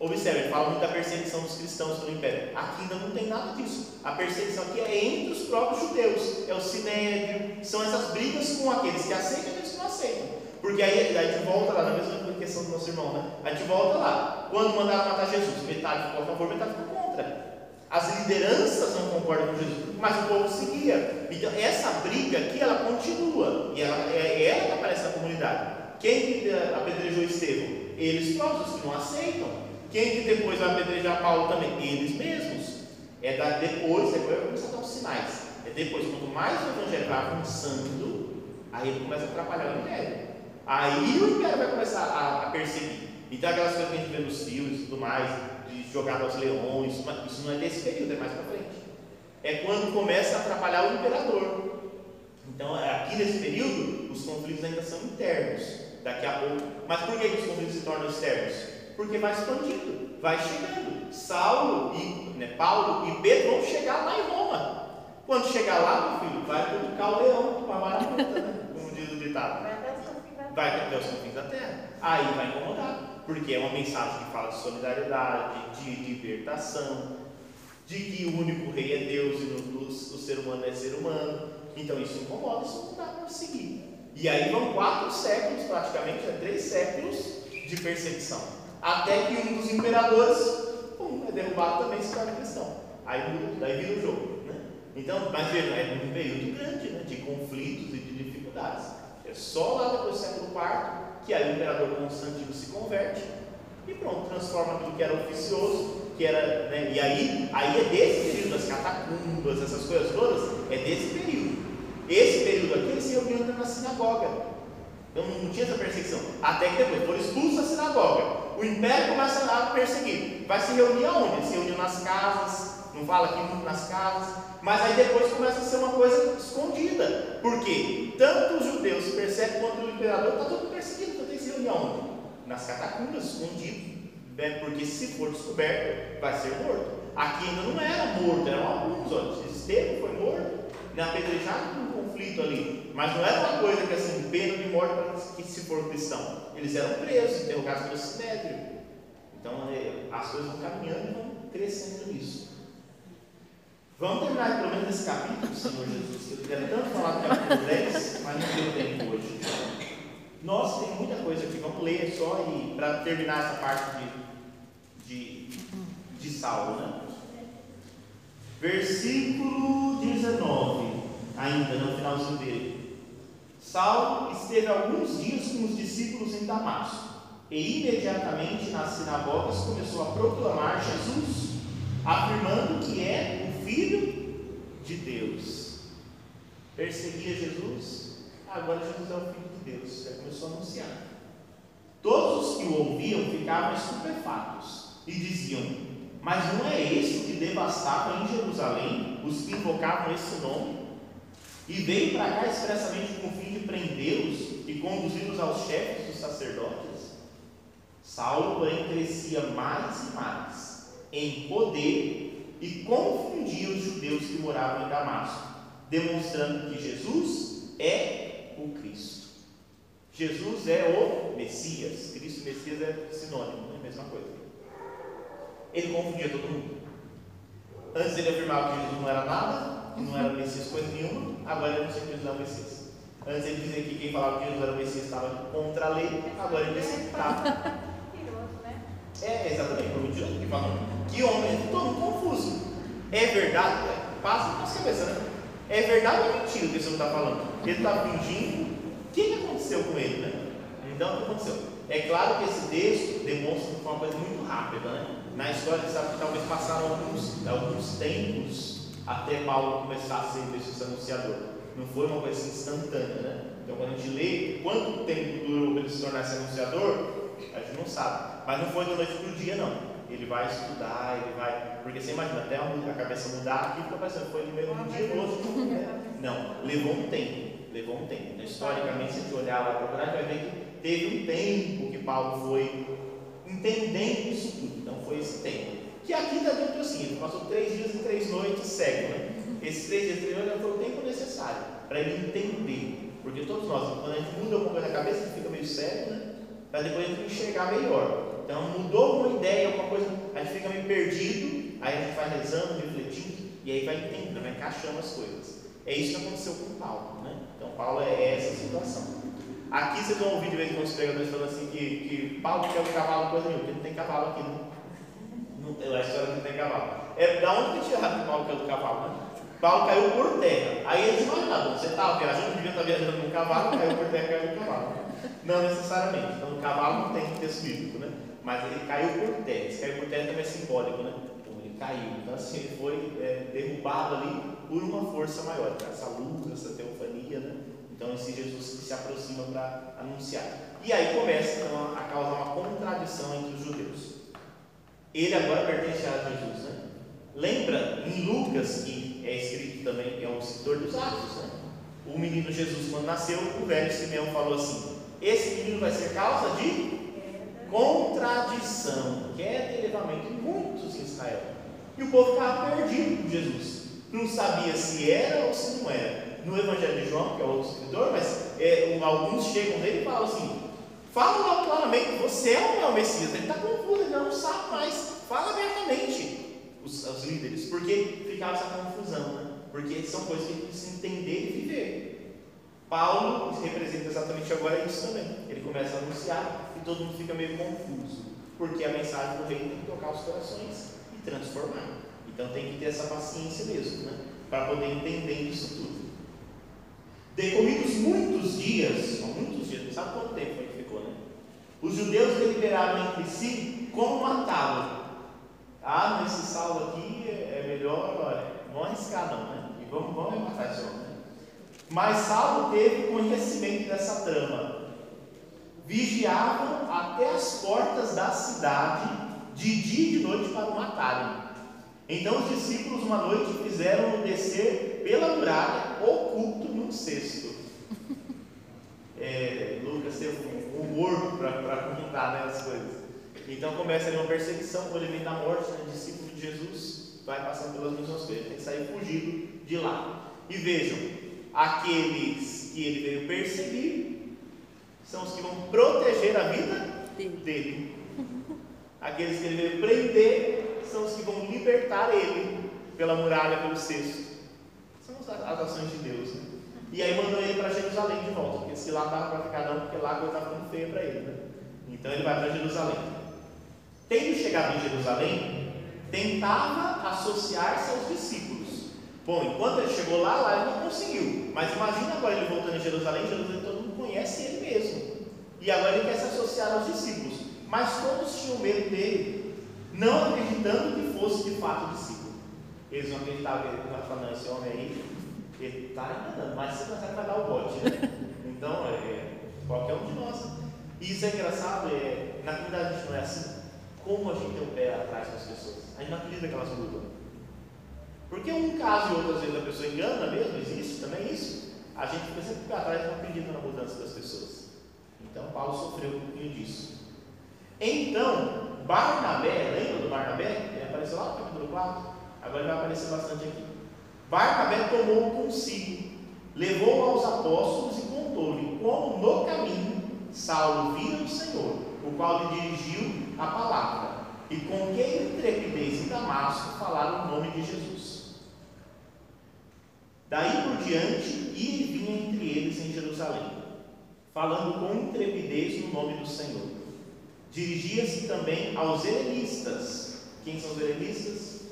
Observe, fala muito da perseguição dos cristãos pelo império. Aqui ainda não tem nada disso. A perseguição aqui é entre os próprios judeus. É o sinédrio, são essas brigas com aqueles que aceitam e aqueles que não aceitam. Porque aí, a gente volta lá, na mesma questão do nosso irmão, né? A gente volta lá. Quando mandaram matar Jesus, metade ficou a favor, metade ficou contra. As lideranças não concordam com Jesus, mas o povo seguia. Então, essa briga aqui, ela continua. E ela, é ela que aparece na comunidade. Quem que apedrejou Estevão? Eles próprios, que não aceitam. Quem que depois vai apedrejar Paulo também? Eles mesmos. É da, depois, depois vai começar a dar os sinais. É depois, quanto mais o evangelho vai avançando, aí ele começa a atrapalhar o império. Aí o império vai começar a, a perseguir. Então aquelas coisas que a gente vê nos filmes e tudo mais, de jogar aos leões, isso não é desse período, é mais para frente. É quando começa a atrapalhar o imperador. Então, aqui nesse período, os conflitos ainda são internos. Daqui a pouco. Mas por que os conflitos se tornam externos? Porque vai expandindo, vai chegando. Saulo e né, Paulo e Pedro vão chegar lá em Roma. Quando chegar lá, meu filho, vai cutucar o leão com a vara né? como diz o ditado. Vai até os confins da terra. Aí vai incomodar, porque é uma mensagem que fala de solidariedade, de libertação, de que o único rei é Deus e o, o ser humano é ser humano. Então isso incomoda, isso não dá para seguir. E aí vão quatro séculos, praticamente, é três séculos de perseguição. Até que um dos imperadores, pum, é derrubado também se torna cristão. Aí daí vira o jogo. Né? Então, mas veja, é um período grande né, de conflitos e de dificuldades. É só lá depois do século IV que aí o imperador Constantino se converte e pronto, transforma aquilo que era oficioso, que era, né, e aí, aí é desse período, as catacumbas, essas coisas todas, é desse período. Esse período aqui eles se reuniam na sinagoga. Então não tinha essa perseguição. Até que depois foram expulsos da sinagoga. O império começa a perseguir. Vai se reunir aonde? Se reuniu nas casas, não fala aqui muito nas casas, mas aí depois começa a ser uma coisa escondida. Por quê? Tanto os judeus percebem quanto o imperador está todo perseguido. Então tem que se reunir aonde? Nas catacumbas, escondido. Né? Porque se for descoberto, vai ser morto. Aqui ainda não era morto, eram alguns. Olha, Estevão foi morto, na apedrejado por um conflito ali. Mas não era uma coisa que assim, pena de morte para que se for cristão. Eles eram presos, interrogados pelo sinédrio. Então é, as coisas vão caminhando e vão crescendo nisso. Vamos terminar pelo menos esse capítulo, Senhor Jesus, que eu queria tanto falar do capítulo 10, mas não deu tempo hoje. Nós tem muita coisa aqui, vamos ler só e para terminar essa parte de, de, de Saulo, né? Versículo 19, ainda no finalzinho dele. Saulo esteve alguns dias com os discípulos em Damasco e imediatamente nas sinagogas começou a proclamar Jesus, afirmando que é Filho de Deus. Perseguia Jesus, agora Jesus é o Filho de Deus. Já começou a anunciar. Todos os que o ouviam ficavam estupefatos e diziam: Mas não é esse que devastava em Jerusalém os que invocavam esse nome? E veio para cá expressamente com o fim de prendê-los e conduzi-los aos chefes dos sacerdotes? Saulo, porém, crescia mais e mais em poder e confundia os judeus que moravam em Damasco, demonstrando que Jesus é o Cristo. Jesus é o Messias. Cristo e Messias é sinônimo, é a mesma coisa. Ele confundia todo mundo. Antes ele afirmava que Jesus não era nada, que não era Messias coisa nenhuma, agora ele não sei que Jesus é o Messias. Antes ele dizia que quem falava que Jesus era o Messias estava contra a lei, agora ele disse que estava. É, exatamente, foi mentiroso que falou. Que homem, todo confuso. É verdade? Passa na cabeça, né? É verdade ou é mentira o que você está falando? Ele está fingindo. O que, que aconteceu com ele, né? Então, o que aconteceu? É claro que esse texto demonstra uma coisa muito rápida, né? Na história, sabe que talvez passaram alguns, alguns tempos até Paulo começar a ser esse anunciador. Não foi uma coisa instantânea, né? Então, quando a gente lê quanto tempo durou para ele se tornar esse anunciador, a gente não sabe. Mas não foi da noite para o dia, não. Ele vai estudar, ele vai. Porque você imagina, até a cabeça mudar aqui, fica parecendo, foi no mesmo dia no outro. Né? Não, levou um tempo. Levou um tempo. Então, historicamente, se a gente olhar lá para trás, vai ver que teve um tempo que Paulo foi entendendo isso tudo. Foi esse tempo. Que aqui está dentro assim, passou três dias e três noites cego, né? Esses três dias e três noites foi o tempo necessário para ele entender. Porque todos nós, quando a gente muda um pouco da cabeça, a gente fica meio cego, né? Para depois a gente enxergar melhor. Então mudou uma ideia, alguma coisa, a gente fica meio perdido, aí a gente vai rezando, refletindo, e aí vai entendendo, vai encaixando as coisas. É isso que aconteceu com Paulo. Né? Então Paulo é essa situação. Aqui vocês vão ouvir de vez em quando os pregadores falando assim que, que Paulo quer o cavalo coisa nenhuma, porque não tem cavalo aqui, né? Não, a história tem cavalo. É da onde que tiraram que Paulo quer o cavalo, né? Paulo caiu por terra. Aí eles imaginavam, você estava viajando, devia estar viajando com um cavalo, caiu por terra, caiu no cavalo. Não necessariamente. Então o cavalo não tem texto bíblico, né? Mas ele caiu por terra. Se caiu por terra também é simbólico, né? Então ele caiu. Então assim, ele foi é, derrubado ali por uma força maior, essa luz, essa teofania, né? Então esse Jesus que se aproxima para anunciar. E aí começa então, a causar uma contradição entre os judeus. Ele agora pertence a Jesus, né? Lembra em Lucas, que é escrito também, é o escritor dos Atos, né? O menino Jesus, quando nasceu, o velho Simeão falou assim: Esse menino vai ser causa de contradição, queda e elevamento em muitos em Israel. E o povo ficava perdido com Jesus, não sabia se era ou se não era. No Evangelho de João, que é outro escritor, mas é, alguns chegam nele e falam assim: Fala claramente, você é o Messias? Ele está ele não sabe mais. Fala abertamente os, os líderes, porque ficava essa confusão, né? Porque são coisas que a gente precisa entender e viver. Paulo representa exatamente agora isso também. Ele começa a anunciar e todo mundo fica meio confuso, porque a mensagem do reino tem que tocar os corações e transformar. Então tem que ter essa paciência mesmo, né? Para poder entender isso tudo. Decorridos muitos dias, muitos dias, não sabe quanto tempo que ficou, né? Os judeus deliberaram entre si como matá-lo ah, nesse salvo aqui é, é melhor, olha, não arriscar não, né? E vamos, vamos matar esse homem? Mas Saulo teve conhecimento dessa trama. Vigiavam até as portas da cidade, de dia e de noite, para o matarem. Então os discípulos, uma noite, fizeram-no descer pela muralha, oculto num cesto. É, Lucas tem um humor para contar né, as coisas. Então começa ali uma perseguição, quando ele vem da morte, né, discípulo de Jesus, vai passando pelas mesmas coisas, tem que sair fugido de lá. E vejam, aqueles que ele veio perseguir são os que vão proteger a vida dele. Aqueles que ele veio prender são os que vão libertar ele pela muralha, pelo cesto. São as ações de Deus. Né? E aí mandou ele para Jerusalém de volta, porque se lá estava para ficar não, porque lá a coisa estava muito feia para ele. Né? Então ele vai para Jerusalém. Tendo chegado em Jerusalém, tentava associar-se aos discípulos. Bom, enquanto ele chegou lá, lá ele não conseguiu. Mas imagina agora ele voltando em Jerusalém, Jerusalém todo mundo conhece ele mesmo. E agora ele quer se associar aos discípulos. Mas todos tinham medo dele, não acreditando que fosse de fato discípulo. Eles não acreditavam, ele estava falando, esse homem aí, ele está enganando, mas você não vai dar o bote, né? Então, é, qualquer um de nós. E isso é engraçado, é, na comunidade a gente não é assim como a gente tem o pé atrás das pessoas. A gente não acredita que elas mudam. Porque um caso e outras vezes a pessoa engana mesmo, existe também isso. A gente fica sempre pé atrás e não acredita na mudança das pessoas. Então Paulo sofreu um pouquinho disso. Então, Barnabé, lembra do Barnabé? Ele apareceu lá no capítulo 4, agora ele vai aparecer bastante aqui. Barnabé tomou consigo, levou aos apóstolos e contou-lhe como no caminho Saulo vira o Senhor o qual lhe dirigiu a palavra, e com que intrepidez em Damasco falaram o nome de Jesus. Daí por diante, ia e vinha entre eles em Jerusalém, falando com intrepidez no nome do Senhor. Dirigia-se também aos helenistas. Quem são os helenistas?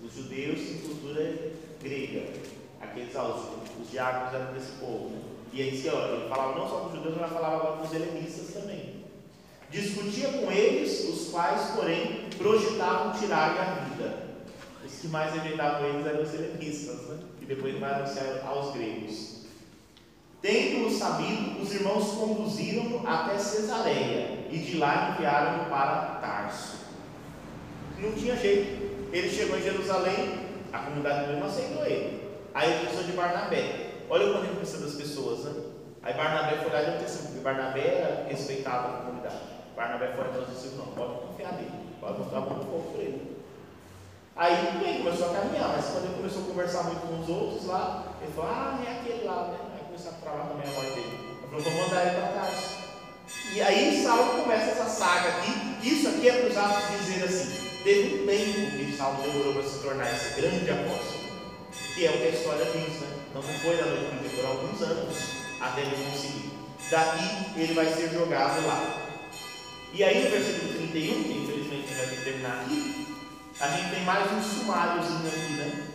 Os judeus em cultura grega. Aqueles aos, os diáconos eram desse povo. Né? E aí, ele falava não só com os judeus, mas falava agora com os helenistas também. Discutia com eles, os quais, porém, projetavam tirar-lhe a vida. Os que mais rejeitavam eles eram os helenistas, né? que depois vai anunciar aos gregos. Tendo-o sabido, os irmãos conduziram-no até Cesareia e de lá enviaram-no para Tarso. Não tinha jeito. Ele chegou em Jerusalém, a comunidade não aceitou ele. Aí ele precisou de Barnabé. Olha o quanto ele precisa das pessoas, né? Aí Barnabé foi lá e deu testemunho, porque Barnabé era respeitado na comunidade. Barnabé fora para os discípulos, não, pode confiar nele, pode mostrar muito pouco para ele. Aí tudo bem, começou a caminhar, mas quando ele começou a conversar muito com os outros lá, ele falou, ah, é aquele lá, né? Aí começou a travar também a voz dele. Ele falou, vou mandar ele para casa. E aí Saulo começa essa saga aqui, isso aqui é para os atos dizer assim, teve um tempo que Saulo demorou para se tornar esse grande apóstolo, que é o que a história diz, né? Não foi da noite para demorou alguns anos até ele conseguir. daqui ele vai ser jogado lá. E aí no versículo 31, que infelizmente vai ter que terminar aqui, a gente tem mais um sumáriozinho aqui, né?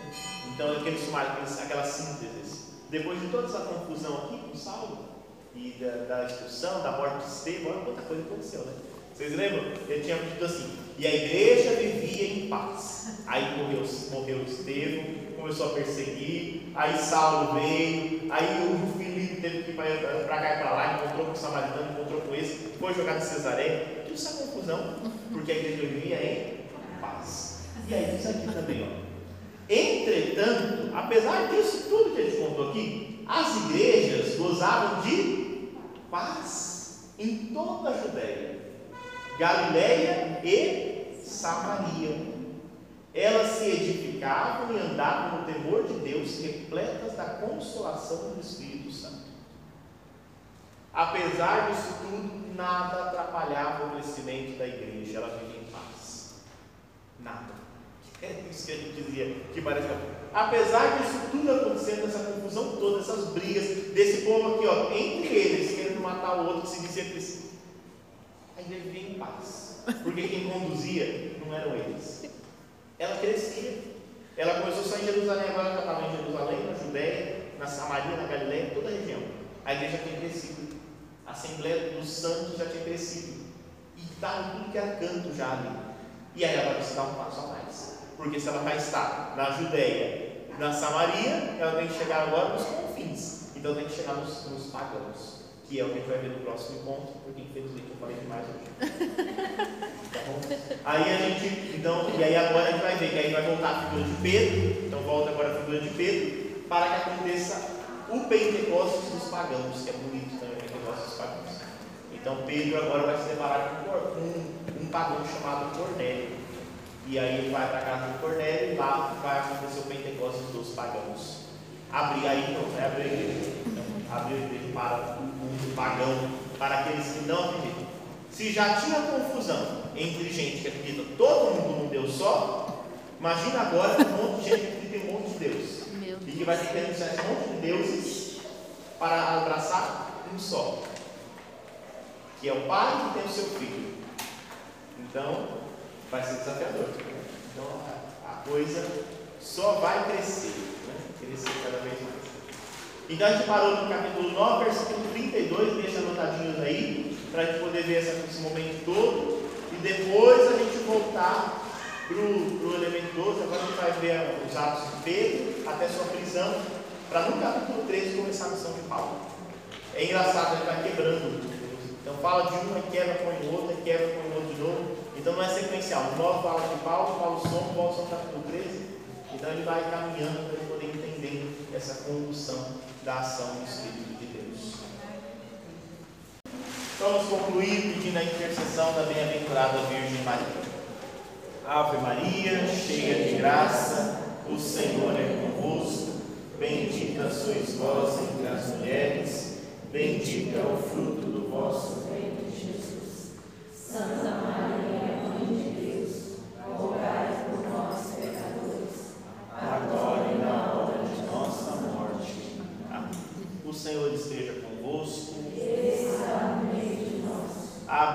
Então aquele sumário, aquela síntese. Depois de toda essa confusão aqui com Saulo, e da, da expulsão, da morte de Estevão, olha quanta coisa aconteceu, né? Vocês lembram? Ele tinha dito assim: e a igreja vivia em paz. Aí morreu, morreu Estevão, começou a perseguir, aí Saulo veio, aí o Filipe teve que ir para cá e para lá, encontrou com o samaritano, encontrou com esse, foi jogado em Cesaré, tudo essa confusão, porque a igreja vivia em paz. E aí diz aqui também, ó. Entretanto, apesar disso tudo que a gente contou aqui, as igrejas gozavam de paz em toda a Judéia, Galiléia e Samaria. Elas se edificavam e andavam no temor de Deus, repletas da consolação do Espírito Santo. Apesar disso tudo, nada atrapalhava o crescimento da igreja, ela vivia em paz. Nada. É isso que a gente dizia, que parece. Apesar disso tudo acontecendo, essa confusão toda, essas brigas, desse povo aqui, ó, entre eles, querendo matar o outro, se dizia que a igreja vivia em paz. Porque quem conduzia não eram eles. Ela crescia. Ela começou só em Jerusalém, agora ela estava em Jerusalém, na Judéia, na Samaria, na Galiléia, toda a região. A igreja tinha crescido. A Assembleia dos Santos já tinha crescido. E estava tudo que era canto já ali. E aí ela precisa dar um passo a mais. Porque se ela vai estar na Judéia, na Samaria, ela tem que chegar agora nos confins. Então tem que chegar nos, nos pagãos, que é o que a gente vai ver no próximo encontro, porque infelizmente eu falei demais hoje. tá bom? Aí a gente, então, e aí agora a gente vai ver que aí vai voltar a figura de Pedro, então volta agora a figura de Pedro, para que aconteça o Pentecostes dos pagãos, que é bonito também o Pentecostes dos pagãos. Então Pedro agora vai se deparar com um, um pagão chamado Cornélio. E aí ele vai para a casa de Cornélio e lá vai acontecer o Pentecostes dos pagãos. Abrir aí, então, vai abrir a igreja. Então, abrir a igreja para pagão, para aqueles que não acreditam. Se já tinha confusão entre gente que acredita todo mundo num Deus só, imagina agora um monte de gente que acredita em um monte de Deus. E que vai ter que anunciar um monte de deuses para abraçar um só. Que é o pai que tem o seu filho. Então, vai ser desafiador. Então a, a coisa só vai crescer, né? crescer cada vez mais. Então a gente parou no capítulo 9, versículo 32, deixa anotadinhos aí, para a gente poder ver esse momento todo, e depois a gente voltar para o elemento 12, agora a gente vai ver os atos de Pedro até sua prisão, para no capítulo 13 começar a missão de Paulo. É engraçado, ele vai quebrando. Então fala de um, quebra, põe o outro, quebra, põe o outro de novo. Então não é sequencial. O 9 fala de Paulo, Paulo some, Paulo some capítulo 13. Então ele vai caminhando para ele poder entender essa condução da ação do Espírito de Deus. Vamos concluir pedindo a intercessão da bem-aventurada Virgem Maria. Ave Maria, cheia de graça, o Senhor é convosco. Bendita sois vós entre as mulheres, bendito é o fruto do vosso ventre, Jesus. Santa Maria, Senhor esteja convosco.